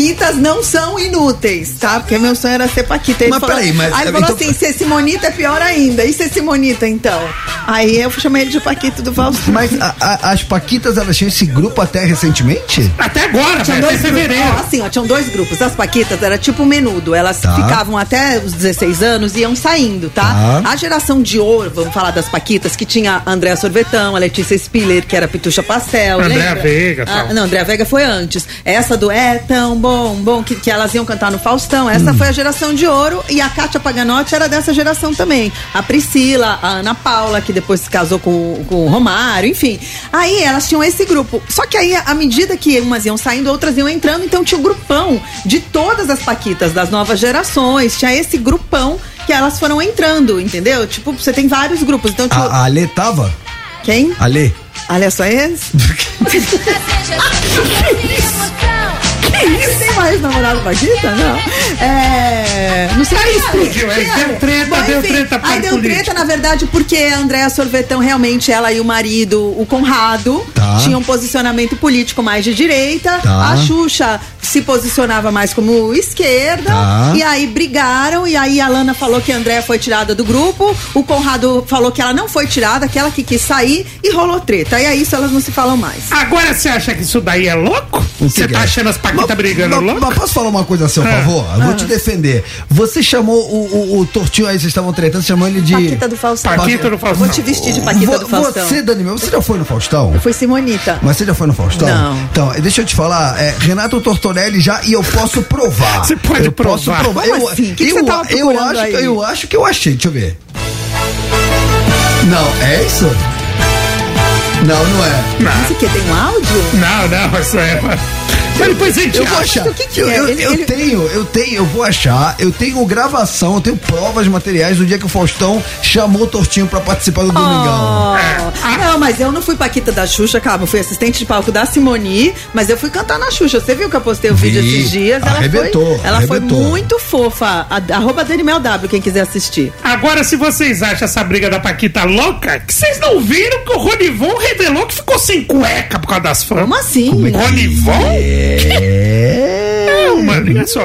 Paquitas não são inúteis, tá? Porque meu sonho era ser Paquita. Ele Mas falou, peraí, mas- aí ele falou então- assim: ser Simonita é pior ainda. E ser Simonita então? Aí eu chamei ele de Paquito do Faustão. Mas a- a- as Paquitas, elas tinham esse grupo até recentemente? Até agora, até dois grupos, fevereiro. ó, assim, ó, tinham dois grupos. As Paquitas era tipo menudo. Elas Tá. ficavam até os 16 anos e iam saindo, tá? Tá. A geração de ouro, vamos falar das Paquitas, que tinha a Andréa Sorvetão, a Letícia Spiller, que era Pitucha Pastel. Andréa? Veiga, Ah, não, Andréa Veiga foi antes. Essa do É Tão Bom, Bom, que, que elas iam cantar no Faustão. Hum. Essa foi a geração de ouro. E a Kátia Paganotti era dessa geração também. A Priscila, a Ana Paula, que depois se casou com, com o Romário, enfim. Aí elas tinham esse grupo. Só que aí, à medida que umas iam saindo, outras iam entrando, então tinha o grupão de todas as Paquitas, das novas gerações. Tinha esse grupão que elas foram entrando, entendeu? Tipo, você tem vários grupos. Então, tipo, A, a Alê tava? quem? Alê? Olha só esse. Isso? Tem mais namorado Paquita? Não. É. Não sei. Aí explodiu, aí deu é? treta, deu treta por Aí deu política. treta, na verdade, porque a Andréa Sorvetão, realmente, ela e o marido, o Conrado, Tá. tinham um posicionamento político mais de direita. Tá. A Xuxa se posicionava mais como esquerda. Tá. E aí brigaram, e aí a Lana falou que a Andréa foi tirada do grupo. O Conrado falou que ela não foi tirada, que ela que quis sair, e rolou treta. E aí isso elas não se falam mais. Agora você acha que isso daí é louco? Você tá é? achando as Paquitas brigando Mas- louco? Mas posso falar uma coisa a seu Ah. favor? Eu vou te defender. Você chamou o, o, o Tortinho aí, vocês estavam tretando, você chamou ele de. Paquita do Faustão. Paquita do Faustão. Vou te vestir de Paquita do Faustão. Você, Dani, você já foi no Faustão? Foi Simonita. Mas você já foi no Faustão? Não. Então, deixa eu te falar, é, Renato Tortorelli já, e eu posso provar. Você pode eu Posso provar. provar. Como eu, assim? O que que eu, você tava eu, procurando acho, aí? que- eu acho que eu achei, deixa eu ver. Não, é isso? Não, não é. Isso aqui tem um áudio? Não, não, isso é. Eu vou acha. achar. o que que eu, é? eu- Ele- eu ele- tenho, eu tenho, eu vou achar. Eu tenho gravação, eu tenho provas materiais do dia que o Faustão chamou o Tortinho pra participar do Domingão. Oh, Não, mas eu não fui Paquita da Xuxa, calma. Eu fui assistente de palco da Simoni, mas eu fui cantar na Xuxa. Você viu que eu postei o Vi. vídeo esses dias? Ela Arrebentou, foi, ela arrebentou. foi muito fofa. A- Arroba Daniel W, quem quiser assistir. Agora, se vocês acham essa briga da Paquita louca, que vocês não viram que o Ronivon revelou que ficou sem cueca por causa das fãs? Como assim? Ronivon? É. Não, mano, olha só.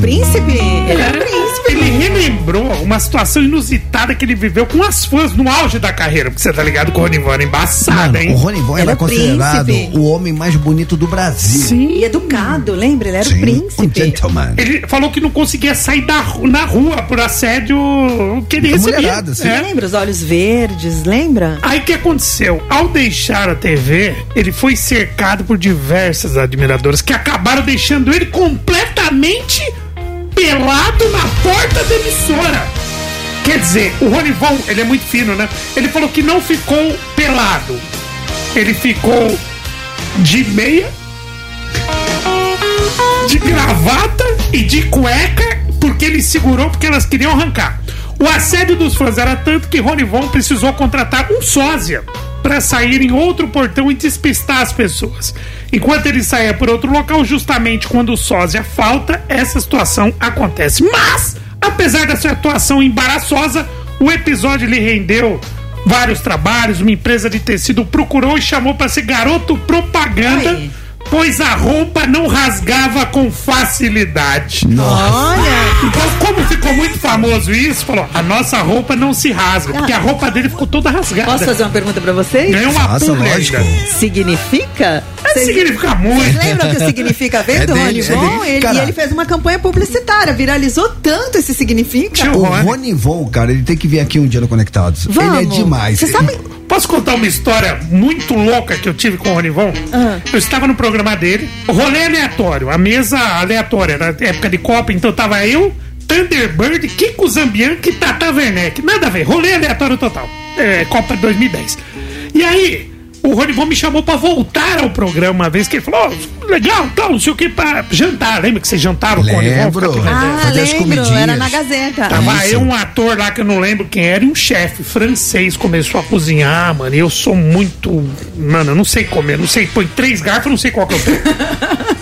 Príncipe? Ele é um príncipe. Ele relembrou uma situação inusitada que ele viveu com as fãs no auge da carreira. Porque você tá ligado com o Ronivon era embaçado, Mano, hein? o Ronivon era, Era o considerado príncipe. o homem mais bonito do Brasil. Sim. E educado, lembra? Ele era Sim, o príncipe. Um gentleman. Ele falou que não conseguia sair da, na rua por assédio que ele recebia. mulherada, sim. É. Lembra os olhos verdes, lembra? Aí o que aconteceu? Ao deixar a TV, ele foi cercado por diversas admiradoras que acabaram deixando ele completamente pelado na porta da emissora. Quer dizer, o Ronivon, ele é muito fino, né? Ele falou que não ficou pelado. Ele ficou de meia, de gravata e de cueca, porque ele segurou porque elas queriam arrancar. O assédio dos fãs era tanto que Ronivon precisou contratar um sósia para sair em outro portão e despistar as pessoas. Enquanto ele saía por outro local, justamente quando o sósia falta, essa situação acontece. Mas, apesar dessa atuação embaraçosa, o episódio lhe rendeu vários trabalhos. Uma empresa de tecido procurou e chamou para ser garoto propaganda. Pois a roupa não rasgava com facilidade. Olha, Então, como ficou muito famoso isso, falou: a nossa roupa não se rasga, porque a roupa dele ficou toda rasgada. posso fazer uma pergunta pra vocês? Ganhou uma Faça, pulga lógico. ainda. Significa? Significa Vocês muito. lembram que o significa vem É do dele, é Ronivon? dele. Ele, Cara. e ele fez uma campanha publicitária, viralizou tanto esse significa. Tio O Rony. Ronivon, cara, ele tem que vir aqui um dia no Conectados. Vamos. Ele é demais. Você sabe? Posso contar uma história muito louca que eu tive com o Ronivon? Ah. Eu estava no programa dele, rolê aleatório, a mesa aleatória, era época de Copa, então tava eu, Thunderbird, Kiko Zambianchi e Tata Werneck. Nada a ver, rolê aleatório total. É, Copa 2010. E aí, o Ronivon me chamou pra voltar ao programa uma vez, que ele falou, "Ó, legal, tal, não sei o que, pra jantar. Lembra que vocês jantavam com o Ronivon? Lembro. Ficava trocando ideia? Ah, Fazer as lembro, comidinhas. era na Gazeta. Tava Isso. eu, um ator lá que eu não lembro quem era, e um chefe francês começou a cozinhar, mano. E eu sou muito. Mano, eu não sei comer, não sei. Põe três garfos, não sei qual que eu tenho.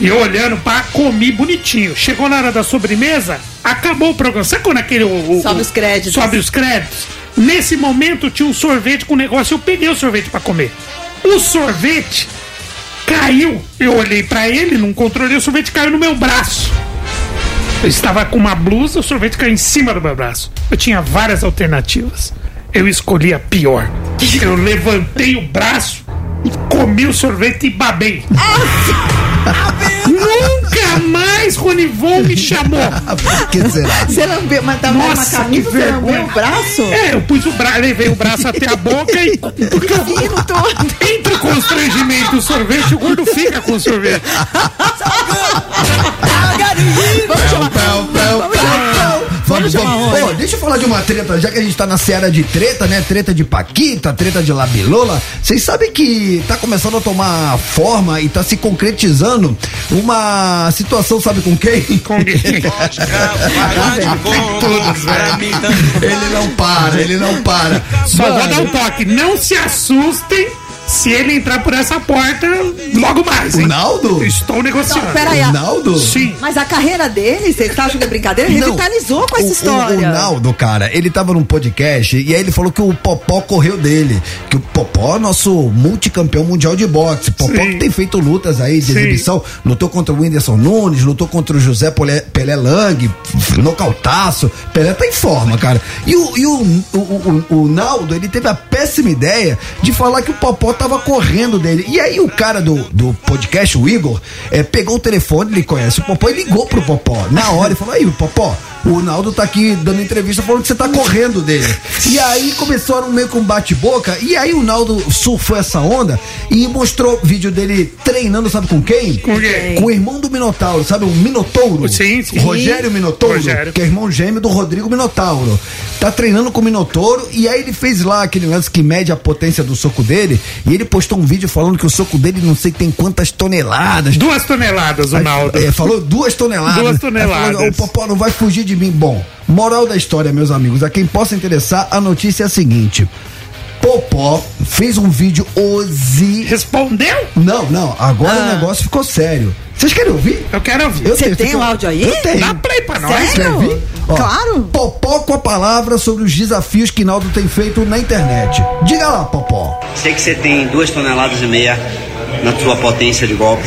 e eu olhando pra comi bonitinho. Chegou na hora da sobremesa, acabou o programa. Sabe quando aquele. O, o- Sobe os créditos. Sobe os créditos. Nesse momento tinha um sorvete com negócio, eu peguei o sorvete pra comer. O sorvete caiu. Eu olhei pra ele, não controlei, o sorvete caiu no meu braço. Eu estava com uma blusa, o sorvete caiu em cima do meu braço. Eu tinha várias alternativas. Eu escolhi a pior. Eu levantei o braço e comi o sorvete e babei. Nunca mais Ronivon me chamou. Por que será? Você lambeu, mas tava Nossa, uma camisa, você lambeu o braço? É, eu pus o braço, levei o braço até a boca e. Porque eu, entre o constrangimento e o sorvete, o gordo fica com o sorvete. Vamos chamar. Vamos, chamar vamos. Rony. Ô, deixa eu falar de uma treta, já que a gente tá na seara de treta, né? Treta de Paquita, treta de Labilola. Vocês sabem que tá começando a tomar forma e tá se concretizando uma situação, sabe com quem? Com quem? Ele não para, ele não para. Só vou dar um toque. Não se assustem se ele entrar por essa porta logo mais, hein? O Naldo? Estou negociando. Não, pera aí. O Naldo? Sim. Mas a carreira dele, vocês acham que é brincadeira? Não. Revitalizou com essa O- história. O, o Naldo, cara, ele tava num podcast e aí ele falou que o Popó correu dele. Que o Popó é nosso multicampeão mundial de boxe. Popó Sim. que tem feito lutas aí de Sim. exibição. Lutou contra o Whindersson Nunes, lutou contra o José Pelé, Pelé Lang, nocautaço. Pelé tá em forma, cara. E o, e o, o, o, o Naldo, ele teve a péssima ideia de falar que o Popó tava correndo dele. E aí o cara do, do podcast, o Igor, é, pegou o telefone, ele conhece o Popó e ligou pro Popó. Na hora, e falou: aí, Popó, o Naldo tá aqui dando entrevista falando que você tá correndo dele. E aí começaram meio com um bate-boca. E aí o Naldo surfou essa onda e mostrou vídeo dele treinando, sabe com quem? Com quem? Com o irmão do Minotauro, sabe? O Minotouro. Sim, sim. O Rogério Minotouro, Rogério. que é irmão gêmeo do Rodrigo Minotauro. Tá treinando com o Minotouro e aí ele fez lá aquele lance que mede a potência do soco dele. E ele postou um vídeo falando que o soco dele não sei tem quantas toneladas. Duas toneladas, o Aí, Naldo. é, falou duas toneladas. Duas Aí toneladas. falou, o Popó não vai fugir de mim. Bom, moral da história, meus amigos. A quem possa interessar, a notícia é a seguinte. Popó fez um vídeo hoje. Respondeu? Não, não. Agora Ah. o negócio ficou sério. Vocês querem ouvir? Eu quero ouvir. Eu Você tenho, tem o áudio aí? Eu tenho. Dá play pra nós. Sério? Quer ouvir? Ó, Claro. Popó com a palavra sobre os desafios que Naldo tem feito na internet. Diga lá, Popó. Sei que você tem duas toneladas e meia na sua potência de golpe.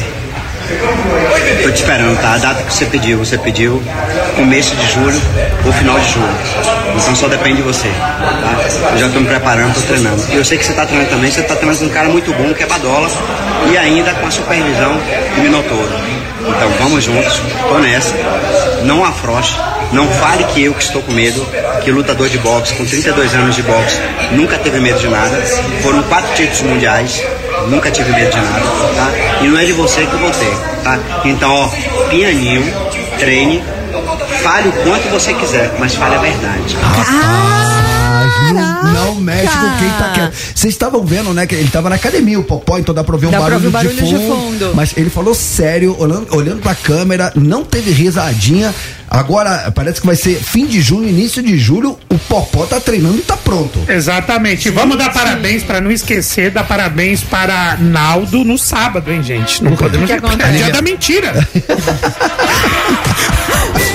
Tô te esperando, tá? A data que você pediu, você pediu começo de julho ou final de julho. Então só depende de você, tá? Eu já tô me preparando, tô treinando. E eu sei que você tá treinando também, você tá treinando com um cara muito bom, que é Badola, e ainda com a supervisão do Minotouro. Então vamos juntos, tô nessa. Não afroche, não fale que eu que estou com medo, que lutador de boxe com 32 anos de boxe nunca teve medo de nada. Foram quatro títulos mundiais, nunca tive medo de nada, tá? E não é de você que eu vou ter, tá? Então, ó, pianinho, treine, fale o quanto você quiser, mas fale a verdade. Não, não mexe com quem tá quieto. Vocês estavam vendo, né? Que ele tava na academia, o Popó, então dá pra ouvir um Dá pra barulho, barulho de, de fundo, fundo. Mas ele falou sério, olhando, olhando pra câmera, não teve risadinha. Agora, parece que vai ser fim de junho, início de julho. O Popó tá treinando e tá pronto. Exatamente. Vamos dar parabéns pra não esquecer, dar parabéns para Naldo no sábado, hein, gente? Não podemos que acontece? É dia da mentira.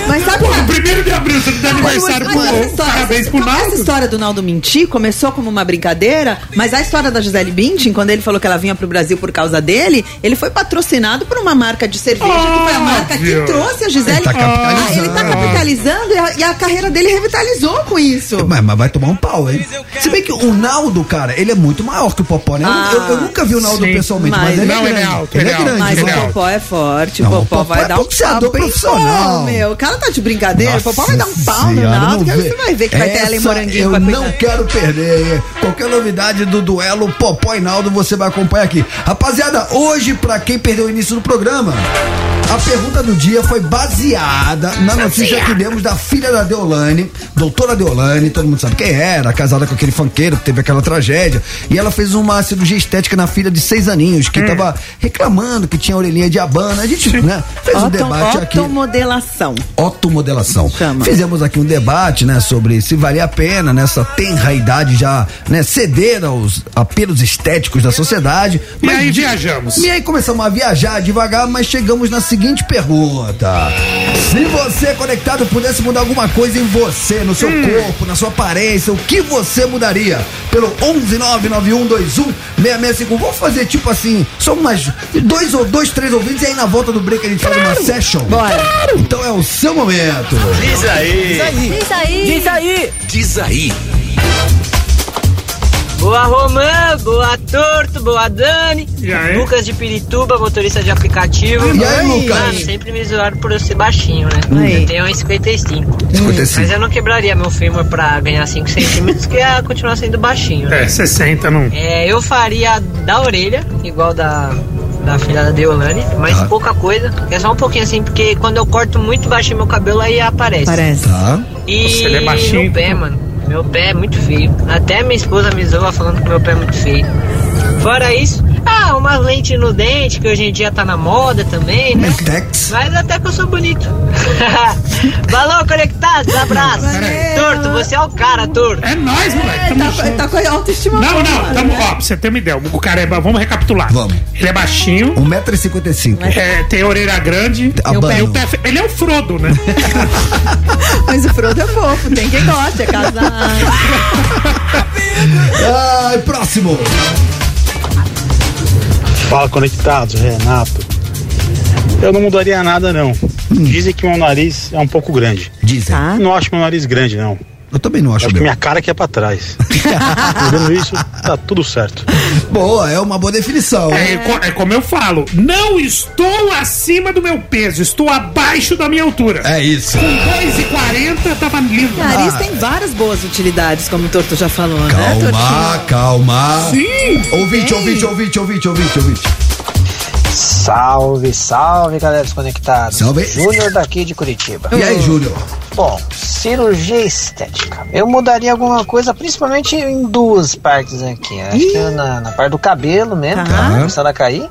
Mas sabe Pô, primeiro de abril, você não dá aniversário Mas pro essa história- Parabéns pro Essa Naldo. história do Naldo mentir começou como uma brincadeira, mas a história da Gisele Bündchen, quando ele falou que ela vinha pro Brasil por causa dele, ele foi patrocinado por uma marca de cerveja, que foi a marca que Óbvio. trouxe a Gisele. Ele tá capitalizando. Ah, ele tá capitalizando e a, e a carreira dele revitalizou com isso. Mas, mas vai tomar um pau, hein? Se bem que o Naldo, cara, ele é muito maior que o Popó, né? Eu- Ah, eu, eu nunca vi o Naldo sim. pessoalmente, mas, Mas- ele Não, é ele é grande. alto, ele é é grande. Mas Ele o é Popó é forte, Não, o Popó vai é dar um hein? profissional. Meu, o cara tá de brincadeira, o Popó vai dar um pau no Naldo, que você vai ver que vai ter ela em moranguinho Eu não quero perder. hein? Qualquer novidade do duelo Popó e Naldo você vai acompanhar aqui. Rapaziada, hoje, pra quem perdeu o início do programa, a pergunta do dia foi baseada na notícia que demos da filha da Deolane, doutora Deolane, todo mundo sabe quem era, casada com aquele funkeiro que teve aquela tragédia. E ela fez uma cirurgia estética na filha de seis aninhos, que tava reclamando que tinha orelhinha de abana. A gente, né, fez um Auto- debate aqui Automodelação. automodelação. Chama. Fizemos aqui um debate, né, sobre se valia a pena nessa tenra idade já, né, ceder aos apelos estéticos da sociedade. E aí viajamos. E aí começamos a viajar devagar, mas chegamos na seguinte pergunta: se você conectado pudesse mudar alguma coisa em você, no seu Hum. corpo, na sua aparência, o que você mudaria? Pelo 11991216651. Vamos fazer tipo assim, só umas dois ou dois, três ouvintes e aí na volta do break a gente faz uma session. Bora. Então é o seu momento. Diz aí. Diz aí. Diz aí. Diz aí. Boa Romã, boa Torto, boa Dani. E aí? Lucas de Pirituba, motorista de aplicativo. E aí, Lucas? Mano, sempre me zoaram por eu ser baixinho, né? Aí. Eu tenho 1,55. 55. Mas eu não quebraria meu fêmur pra ganhar 5 centímetros, que ia continuar sendo baixinho. né? É, 60 não. É, eu faria da orelha, igual da, da filha da Deolane, mas Tá. pouca coisa. É só um pouquinho assim, porque quando eu corto muito baixinho meu cabelo, aí aparece. Parece. Tá? E ele é baixinho, no pé, então. mano. Meu pé é muito feio. Até minha esposa me zoa falando que meu pé é muito feio. Fora isso, ah, umas lentes no dente, que hoje em dia tá na moda também, né? Mentex. Mas até que eu sou bonito. Valeu, conectados, abraço. Torto, você é o cara, Torto. É nóis, moleque. Tamo Tá, tá com a autoestima Não, boa, não, tamo, né? ó, pra você ter uma ideia. O cara é. Vamos recapitular. Vamos. Ele é baixinho, 1,55m. é, tem orelha grande. Pé fe- ele é o Frodo, né? Mas o Frodo é fofo, tem quem gosta, é casado. Ai, próximo. Fala conectados, Renato. Eu não mudaria nada não. Dizem que meu nariz é um pouco grande. Dizem. Tá. Não acho meu nariz grande não. Eu também não acho Acho que minha cara que é pra trás. Tirando isso, tá tudo certo. Boa, é uma boa definição. É, co- é como eu falo, não estou acima do meu peso, estou abaixo da minha altura. É isso. Com 2,40 tava lindo. O nariz tem várias boas utilidades, como o Torto já falou, né, Calma, Tortinho? calma. Sim. Ouvinte, Tem. ouvinte, ouvinte, ouvinte, ouvinte, ouvinte. Salve, salve, galera desconectados. Salve. Júnior daqui de Curitiba. E aí, Júlio? Bom, cirurgia estética. Eu mudaria alguma coisa, principalmente em duas partes aqui. Acho que na, na parte do cabelo mesmo, Tá. começando a cair.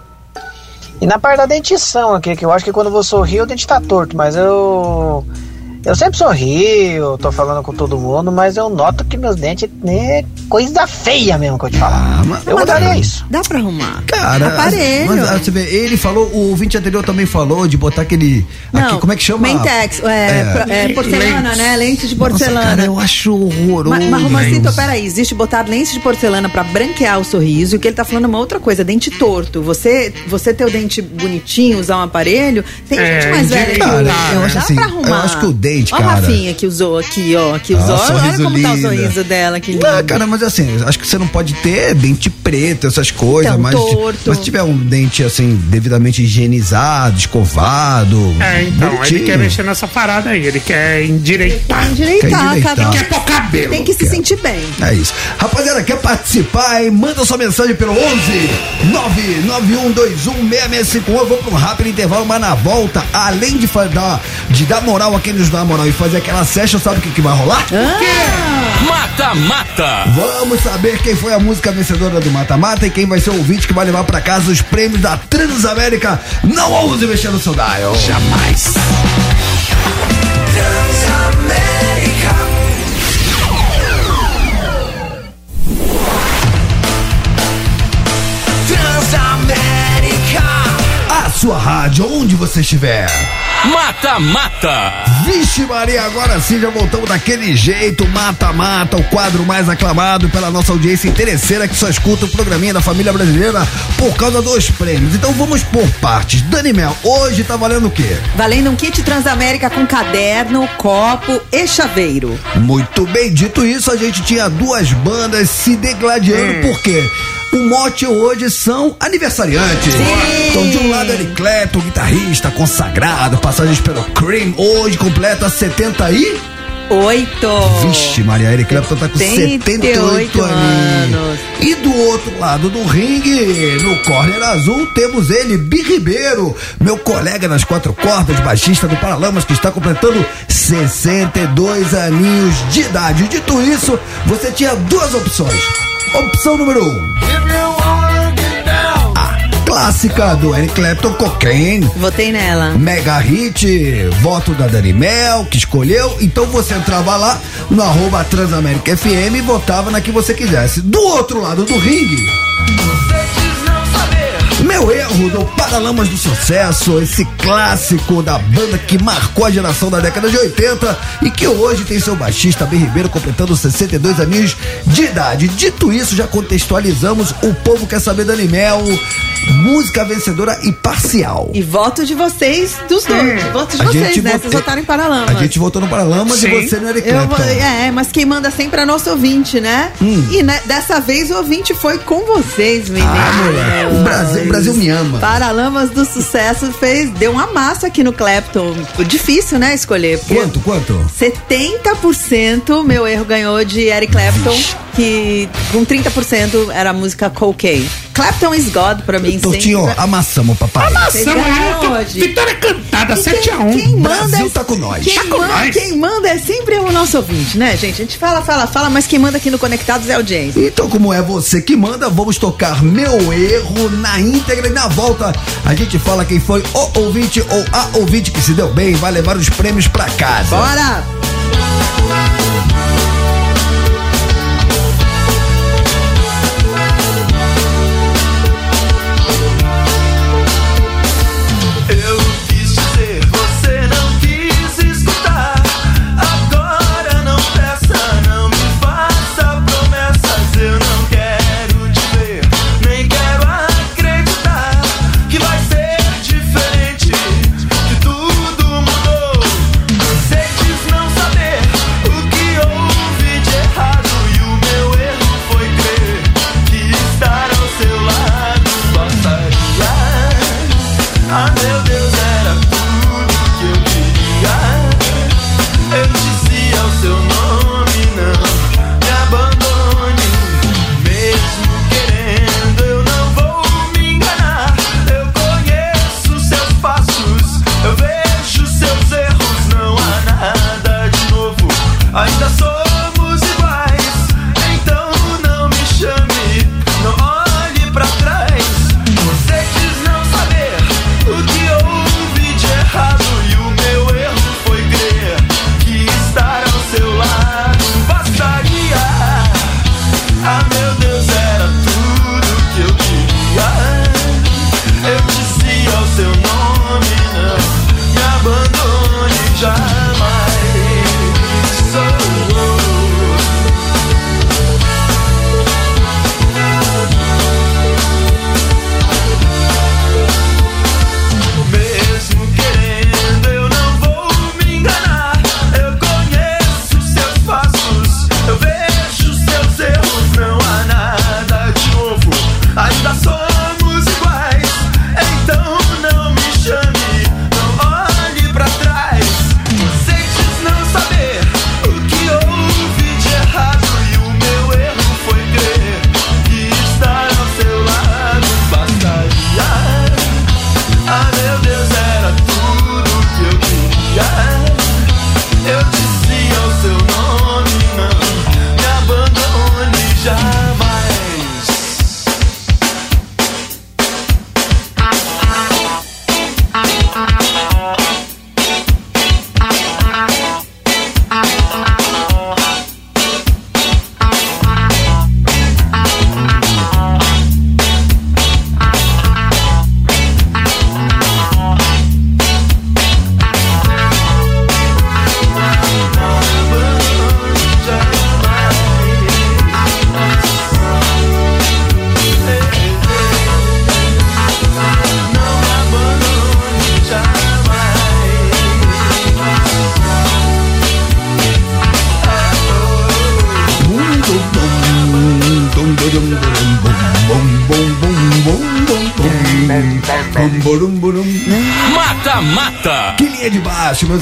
E na parte da dentição aqui, que eu acho que quando eu vou sorrir o dente tá torto, mas eu. Eu sempre sorrio, tô falando com todo mundo, mas eu noto que meus dentes é coisa feia mesmo que eu te falo. eu mudaria isso. Dá pra arrumar. Cara, Aparelho. Mas, ah, você vê, ele falou, o ouvinte anterior também falou de botar aquele. Não, aqui, como é que chama? Mentex, é, pro- é, porcelana, Lentes. né? Lente de Nossa, porcelana. cara, eu acho horroroso. Mas, mas Romancito, peraí, existe botar lente de porcelana pra branquear o sorriso e o que ele tá falando é uma outra coisa, dente torto. Você, você ter o dente bonitinho, usar um aparelho, tem É, gente mais velha que usa. eu acho Dá assim, pra arrumar. eu acho que o dente, Ó cara- a Rafinha que usou aqui, ó, que usou. Ah, olha, como tá o lindo. sorriso dela, que lindo. Não, cara, mas assim, acho que você não pode ter dente preto, essas coisas, Então, mas, torto. mas se tiver um dente assim, devidamente higienizado, escovado. É, então, ele bonitinho. quer mexer nessa parada aí, ele quer endireitar. Endireitar, Quer endireitar. cada um Quer pôr cabelo. Tem que se sentir bem. É isso. Rapaziada, quer participar, hein? Manda sua mensagem pelo 11 991216651. Eu vou pra um rápido intervalo, mas na volta, além de, dar, de dar moral a quem nos dá moral e fazer aquela session, sabe o que, que vai rolar? Mata Mata. Vamos saber quem foi a música vencedora do Mata Mata e quem vai ser o ouvinte que vai levar pra casa os prêmios da Transamérica. Não ouse mexer no seu dial. Jamais. Transamérica. A sua rádio, onde você estiver. Mata Mata. Vixe Maria, agora sim já voltamos daquele jeito, Mata Mata, o quadro mais aclamado pela nossa audiência interesseira que só escuta o programinha da família brasileira por causa dos prêmios. Então vamos por partes. Dani Mel, hoje tá valendo o quê? Valendo um kit Transamérica com caderno, copo e chaveiro. Muito bem, dito isso, a gente tinha duas bandas se degladiando, por quê? O mote hoje são aniversariantes. Então, de um lado, Eric Clapton, guitarrista consagrado, passagens pelo Cream, hoje completa 70 e... Oito. Vixe, Maria Eric Clapton tá com 78 78 anos. anos. E do outro lado do ringue, no corner azul, temos ele, Bi Ribeiro, meu colega nas quatro cordas, baixista do Paralamas, que está completando 62 aninhos de idade. Dito isso, você tinha duas opções. Opção número um. A clássica do Eric Clapton, Cocaine. Votei nela. Mega hit, voto da Dani Mel, que escolheu. Então você entrava lá no arroba Transamérica FM e votava na que você quisesse. Do outro lado do ringue. Meu erro do Paralamas do Sucesso, esse clássico da banda que marcou a geração da década de 80 e que hoje tem seu baixista Ben Ribeiro completando 62 aninhos de idade. Dito isso, já contextualizamos, o povo quer saber Dani Mel, música vencedora e parcial. E voto de vocês, dos dois. Voto de A vocês, gente né? Vocês votaram em Paralamas. A gente votou no Paralamas e Sim. você no Eric vou- é, mas quem manda sempre é nosso ouvinte, né? Hum. E né, dessa vez o ouvinte foi com vocês, meninos. Ah, moleque, o Brasil- o Brasil me ama. Paralamas do Sucesso fez, deu uma massa aqui no Clapton. Difícil, né, escolher. Quanto, quanto? 70% meu erro ganhou de Eric Clapton, que com 30% era a música Cocaine. Clapton is God pra mim, Tortinho, sempre. amassamos, papai. Ganharam hoje. Vitória cantada, E 7x1. Quem manda Brasil é, tá com nós. Quem, Tá com manda, nós. quem manda é sempre o nosso ouvinte, né, gente? A gente fala, fala, fala, mas quem manda aqui no Conectados é a audiência. Então, como é você que manda, vamos tocar meu erro na íntegra e na volta a gente fala quem foi o ouvinte ou a ouvinte que se deu bem e vai levar os prêmios pra casa. Bora!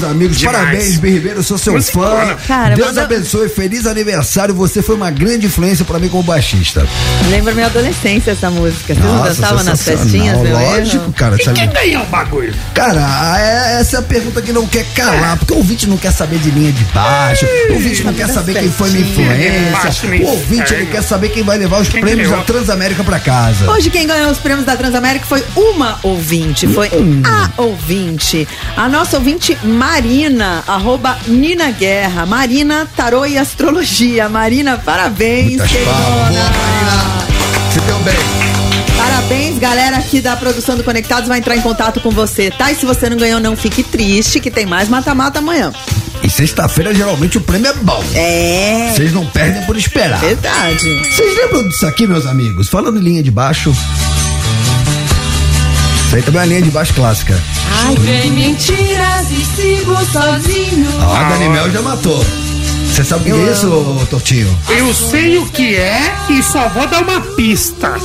Amigos. Demais. Parabéns, B. Ribeiro, eu sou seu fã. Cara, Deus abençoe, feliz aniversário. Você foi uma grande influência pra mim como baixista. Lembra minha adolescência essa música. Vocês não Nossa, dançavam nas sensacional, festinhas, meu lógico, erro? cara, E sabe? quem ganhou o bagulho? Cara, é- essa é a pergunta que não quer calar, porque o ouvinte não quer saber de linha de baixo, o ouvinte não quer saber quem foi minha influência, o ouvinte ele quer saber quem vai levar os prêmios da Transamérica pra casa. Hoje quem ganhou os prêmios da Transamérica foi uma ouvinte, foi Hum. a ouvinte. A nossa ouvinte Marina, arroba Nina Guerra. Marina, tarô e astrologia. Marina, parabéns, queridona. Você deu bem. Parabéns, galera aqui da produção do Conectados vai entrar em contato com você, tá? E se você não ganhou, não fique triste, que tem mais mata-mata amanhã. E sexta-feira geralmente o prêmio é bom. É. Vocês não perdem por esperar. Verdade. Vocês lembram disso aqui, meus amigos? Falando em linha de baixo. Aí também é uma linha de baixo clássica. Ai, vem mentiras e sigo sozinho. Ó, a Dani Mel já matou. Você sabe o que é isso, ô, Tortinho? Eu sei o que é e só vou dar uma pista.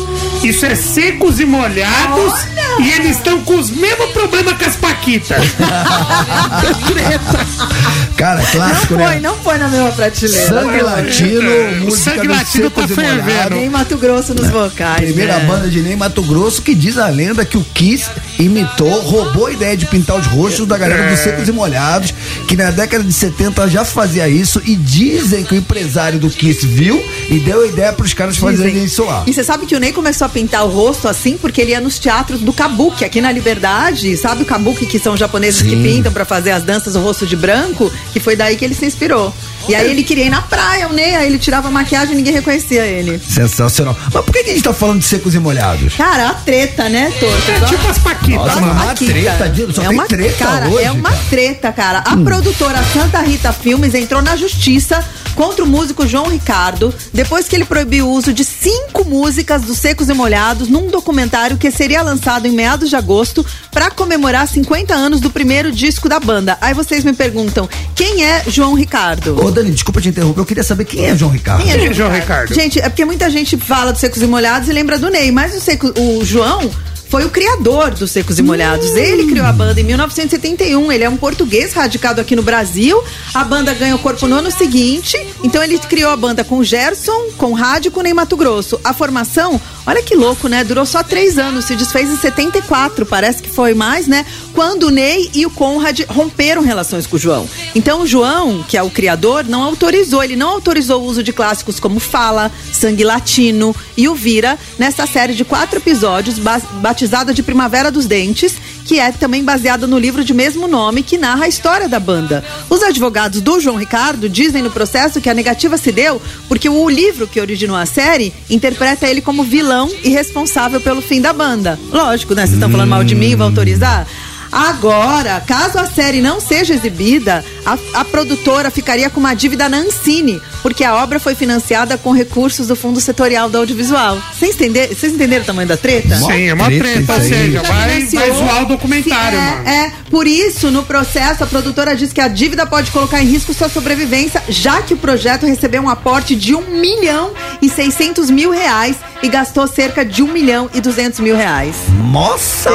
Isso é secos e molhados e eles estão com os mesmos problemas que as Paquitas. Cara, clássico, não foi, né? não foi na mesma prateleira. Sangue Latino, É, música sangue dos latino tá e fervendo. Nem Mato Grosso nos vocais. Primeira né? banda de Ney Mato Grosso que diz a lenda que o Kiss imitou, roubou a ideia de pintar os rostos da galera dos É. Secos e Molhados, que na década de 70 já fazia isso e dizem que o empresário do Kiss viu e deu a ideia pros caras fazerem Dizem. isso lá. E você sabe que o Ney começou a pintar o rosto assim porque ele ia nos teatros do Kabuki, aqui na Liberdade. Sabe o Kabuki, que são japoneses que Sim. pintam pra fazer as danças o rosto de branco? Que foi daí que ele se inspirou. E aí ele queria ir na praia, o Ney, aí ele tirava a maquiagem e ninguém reconhecia ele. Sensacional. Mas por que, que a gente tá falando de Secos e Molhados? Cara, a treta, né, Torto? É tipo as Paquitas, Nossa, uma treta, Dino, só é uma treta cara, hoje, é uma cara. Hum. treta, cara. A produtora Santa Rita Filmes entrou na justiça contra o músico João Ricardo depois que ele proibiu o uso de cinco músicas dos Secos e Molhados num documentário que seria lançado em meados de agosto para comemorar 50 anos do primeiro disco da banda. Aí vocês me perguntam, quem é João Ricardo? Ô, Dani, desculpa te interromper, eu queria saber quem é João Ricardo. Quem é Quem é João Ricardo? Gente, é porque muita gente fala dos Secos e Molhados e lembra do Ney, mas o, Seco, o João foi o criador dos Secos e Molhados. Ele criou a banda em 1971. Ele é um português radicado aqui no Brasil. A banda ganhou corpo no ano seguinte. Então ele criou a banda com Gerson, com Rádio e com Ney Mato Grosso. A formação, olha que louco, né? Durou só três anos. Se desfez em 74, parece que foi mais, né? Quando o Ney e o Conrad romperam relações com o João. Então o João, que é o criador, não autorizou. Ele não autorizou o uso de clássicos como Fala, Sangue Latino e o Vira nessa série de quatro episódios ba- batizada de Primavera dos Dentes, que é também baseada no livro de mesmo nome que narra a história da banda. Os advogados do João Ricardo dizem no processo que a negativa se deu porque o livro que originou a série interpreta ele como vilão e responsável pelo fim da banda. Lógico, né? Vocês estão falando mal de mim, vão autorizar? Agora, caso a série não seja exibida, a, a produtora ficaria com uma dívida na Ancine, porque a obra foi financiada com recursos do Fundo Setorial do Audiovisual. Vocês entenderam, vocês entenderam o tamanho da treta? Sim, é uma treta, ou seja, vai, vai zoar o documentário, é, mano. É, por isso, no processo, a produtora diz que a dívida pode colocar em risco sua sobrevivência, já que o projeto recebeu um aporte de 1 milhão e 600 mil reais e gastou cerca de 1 milhão e 200 mil reais. Nossa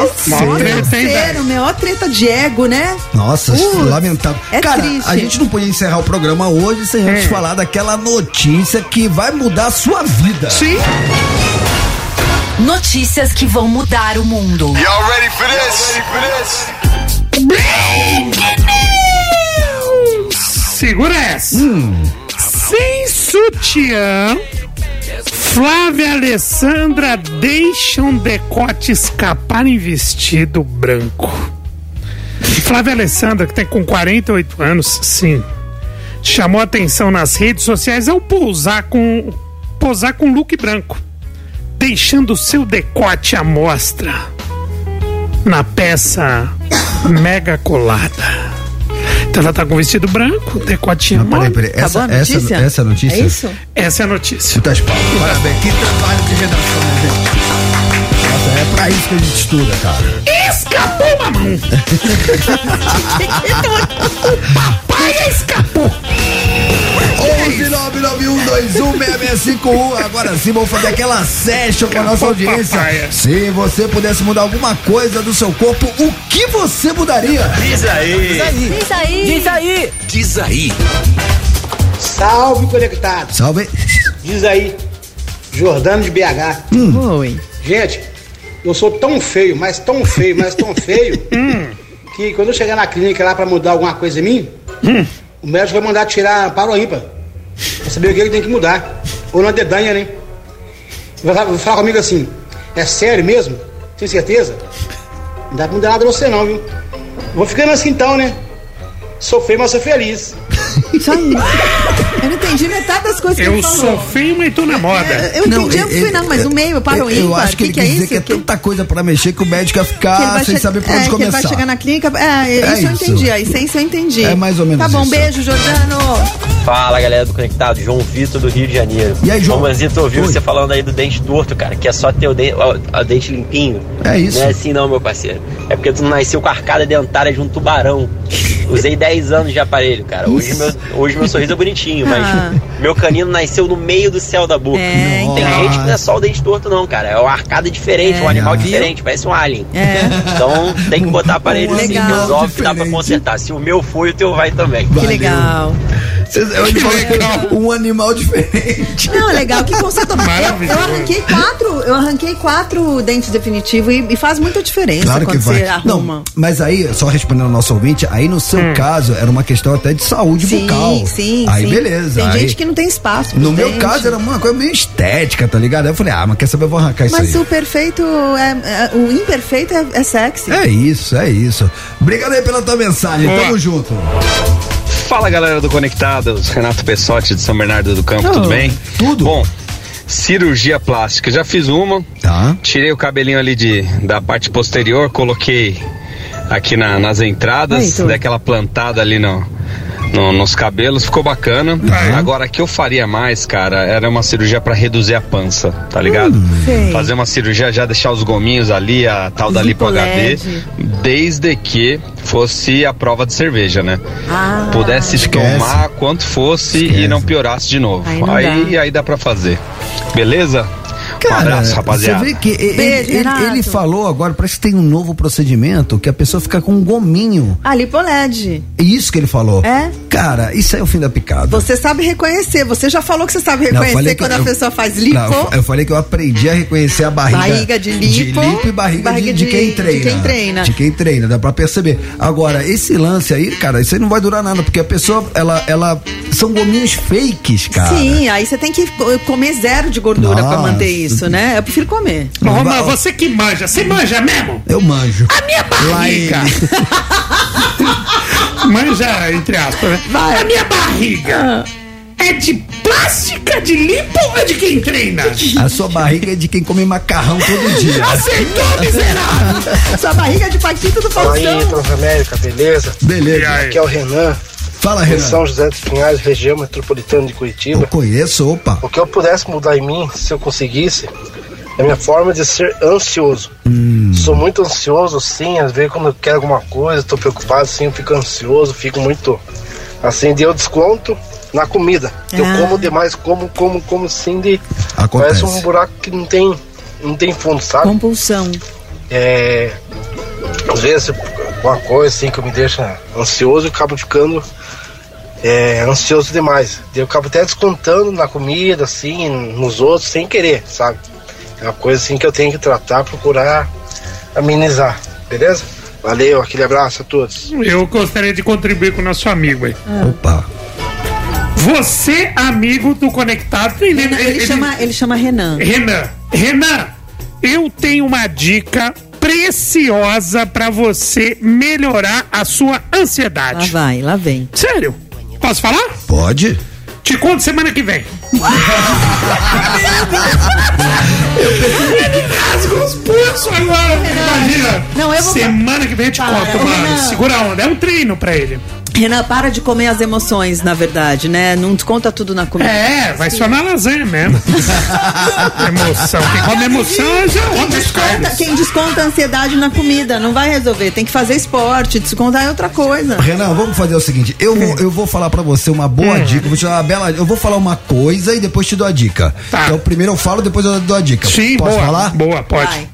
treta, hein, sério, meu, ó treta de ego, né? Nossa, Putz, lamentável. é Cara, triste. a gente não podia encerrar o programa hoje sem antes É. falar daquela notícia que vai mudar a sua vida. Sim. Notícias que vão mudar o mundo. Y'all ready for this? Segura essa. Sem sutiã, Flávia Alessandra deixa um decote escapar em vestido branco. Flávia Alessandra, que tem com 48 anos, sim, chamou atenção nas redes sociais ao pousar com posar com look branco, deixando seu decote à mostra na peça mega colada. Então ela tá com vestido branco, decotinho Peraí, peraí. Essa, essa, essa notícia? É isso? Essa é a notícia. Chuta as palmas. Parabéns. Que trabalho de redação, né, gente? Nossa, é pra isso que a gente estuda, cara. Escapou, mamão! Papai escapou! 11991216651. Agora sim, vamos fazer aquela session com a nossa audiência. Se você pudesse mudar alguma coisa do seu corpo, o que você mudaria? Diz aí. Diz aí. Diz aí. Diz aí. Salve conectado. Salve. Diz aí, Jordano de BH. Oi. Gente, eu sou tão feio, mas tão feio, mas tão feio, que quando eu chegar na clínica lá pra mudar alguma coisa em mim, o médico vai mandar tirar para o ímpar. Pra saber o que ele tem que mudar. Ou na dedanha, né? Vai falar, comigo assim, é sério mesmo? Tem certeza? Não dá pra mudar nada você não, viu? Vou ficando assim então, né? Feio, mas sou feliz. Isso aí. Eu não entendi metade das coisas que Eu ele falou. sou feio, mas tô na moda. Eu entendi o final, mas no meio, para o eu, eu ímpar. acho que, ele que quis é dizer isso? que é tanta coisa pra mexer que o médico ia ele ficar sem che- saber por é, onde que ele começar. vai chegar na clínica. É, É isso eu isso. entendi. A essência eu entendi. É mais ou menos Tá bom, isso. beijo, Jordano. Fala galera do Conectado, João Vitor do Rio de Janeiro. E aí, João? Ô, Manzito, ouviu Oi. você falando aí do dente torto, cara, que é só ter o dente, o, o dente limpinho. É isso. Não é assim não, meu parceiro. É porque tu não nasceu com a arcada dentária de um tubarão. Usei 10 anos de aparelho, cara. Hoje meu, hoje meu sorriso é bonitinho, mas Ah. meu canino nasceu no meio do céu da boca. É, Tem então. gente que não é só o dente torto, não, cara. É uma arcada diferente, É, um animal viu? diferente, parece um alien. É. Então tem que botar aparelho Um assim, animal resolve que dá pra consertar. Se o meu foi, o teu vai também. Que legal. Que um animal diferente. Não, é legal que consertou. Eu, Maravilhoso. eu arranquei quatro, eu arranquei quatro dentes definitivos e, e faz muita diferença Claro que vai. Não, mas aí, só respondendo ao nosso ouvinte, aí no seu caso era uma questão até de saúde sim, bucal. sim, Aí sim. beleza. Tem aí, gente que não tem espaço. No meu dentes. caso era uma coisa meio estética, tá ligado? Aí eu falei, ah, mas quer saber, eu vou arrancar isso Mas aí. o perfeito é, é- o imperfeito é, é sexy. É isso, é isso. Obrigado aí pela tua mensagem, Boa. tamo junto. Fala galera do Conectados, Renato Pessotti de São Bernardo do Campo, tudo bem? Tudo. Bom, cirurgia plástica, já fiz uma. Tá. Tirei o cabelinho ali de, da parte posterior, coloquei aqui na- nas entradas, Aí, tu. dei aquela plantada ali no, no- nos cabelos, ficou bacana. Agora, o que eu faria mais, cara, era uma cirurgia pra reduzir a pança, tá ligado? sei. Fazer uma cirurgia, já deixar os gominhos ali, a tal da lipo HD, desde que fosse a prova de cerveja, né? Ah, Pudesse Esquece. tomar quanto fosse e não piorasse de novo. Aí Aí, aí, dá pra fazer. Beleza? Um abraço, rapaziada. Você vê que ele, Beijo, ele- ele falou agora, parece que tem um novo procedimento que a pessoa fica com um gominho. A lipoled. É isso que ele falou. É? Cara, isso é o fim da picada. Você sabe reconhecer. Você já falou que você sabe Não, reconhecer que quando eu- a pessoa faz lipo. Não, eu falei que eu aprendi a reconhecer a barriga. Barriga de lipo, De lipo e barriga, barriga de, de de- quem de treina. quem treina. De quem treina, dá pra perceber. Agora, esse lance aí, cara, isso aí não vai durar nada, porque a pessoa, ela, ela. São gominhos fakes, cara. Sim, aí você tem que comer zero de gordura pra Nossa, manter isso. Isso, né? Eu prefiro comer. Ô, Romã, você que manja, você manja mesmo? Eu manjo. A minha barriga. manja, entre aspas, né? A minha barriga é de plástica, de limpo ou é de quem treina? A sua barriga é de quem come macarrão todo dia. Acertou, miserável! Sua barriga é de Paquito do Faustão. Transamérica, beleza? Beleza. Aqui é o Renan. Fala, Renan. São José dos Pinhais, região metropolitana de Curitiba. Conheço, opa. O que eu pudesse mudar em mim, se eu conseguisse, é a minha forma de ser ansioso. Hum. Sou muito ansioso, sim, às vezes quando eu quero alguma coisa, tô preocupado, sim, eu fico ansioso, fico muito. Assim, deu desconto na comida. Eu Ah. como demais, como, como, como sim, de. Acontece. Parece um buraco que não tem, não tem fundo, sabe? Compulsão. É, às vezes uma coisa assim que me deixa ansioso, eu acabo ficando é, ansioso demais. Eu acabo até descontando na comida, assim, nos outros, sem querer, sabe? É uma coisa assim que eu tenho que tratar, procurar amenizar, beleza? Valeu, aquele abraço a todos. Eu gostaria de contribuir com o nosso amigo aí. Opa. Você, amigo do Conectado, ele, Renan, ele, chama, ele chama Renan. Renan, Renan, eu tenho uma dica preciosa pra você melhorar a sua Lá ansiedade. vai, lá vem. Sério? Posso falar? Pode? Te conto semana que vem. Ele rasga os pulsos agora. Imagina. Não, eu vou- Semana que vem eu te Para, conto, mano. Segura a onda. É um treino pra ele. Renan, para de comer as emoções, na verdade, né? Não desconta tudo na comida. É, vai só na lasanha mesmo. emoção. Quem come emoção já Quem desconta, quem desconta a ansiedade na comida não vai resolver. Tem que fazer esporte, descontar é outra coisa. Renan, vamos fazer o seguinte: eu vou, eu vou falar pra você uma boa dica. eu Vou te dar uma bela. Eu vou falar uma coisa e depois te dou a dica. Então, primeiro eu falo, depois eu dou a dica. Sim, Posso boa. falar? Boa, pode. Vai.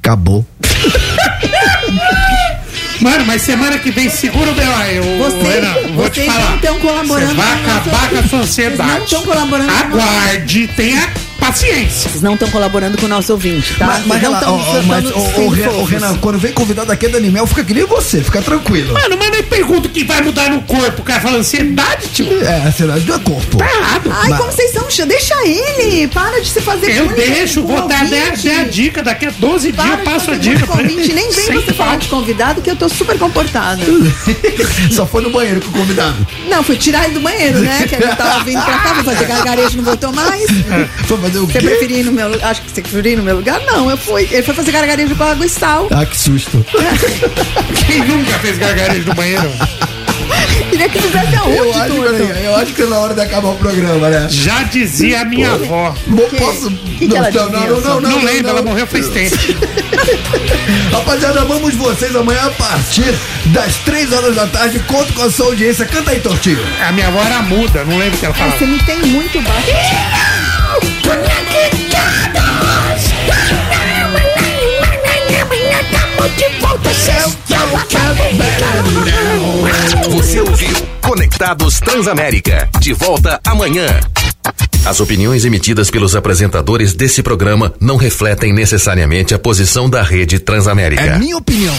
Acabou. Mano, mas semana que vem segura o B.O.A. Eu, Você- Renan, vou te falar. não estão colaborando Você vai acabar com a ansiedade. não estão colaborando a Aguarde, tenha paciência. Vocês não estão colaborando com o nosso ouvinte, tá? Mas, mas, ela- estão ó, ó, mas, ô, sendo Renan. Renan, quando vem convidado aqui é da Animel, fica que nem você, fica tranquilo. Mano, mas nem pergunta o que vai mudar no corpo. O cara fala ansiedade, tio. É, ansiedade não é corpo. Tá errado. Ai, Mas- como vocês são? Deixa ele! Para de se fazer Eu deixo, vou o dar ouvinte. até até a dica. Daqui a 12 dias Para eu de passo a dica o ouvinte. Nem vem você falar de convidado que eu tô super comportada. Só foi no banheiro com o convidado. Não, fui tirar ele do banheiro, né? Que ele tava vindo pra cá, vou fazer gargarejo, não voltou mais. Foi fazer o Você quê? preferia ir no meu lugar? Acho que você preferia ir no meu lugar? Não, eu fui. Ele foi fazer gargarejo com água e sal. Ah, que susto. Quem nunca fez gargarejo no banheiro? Queria que fizesse Eu aonde, acho, Tudo? peraí, eu acho que é na hora de acabar o programa, né? Já dizia a minha avó. Posso? que não, ela não, dizia? não, não, não, Não lembro, ela morreu faz tempo. Rapaziada, amamos vocês amanhã a partir das 3 horas da tarde. Conto com a sua audiência. Canta aí, Tortinho. A minha avó era muda, não lembro o que ela Ai, falava. você me tem muito baixo. Você ouviu Conectados Transamérica. De volta amanhã. As opiniões emitidas pelos apresentadores desse programa não refletem necessariamente a posição da rede Transamérica. É minha opinião.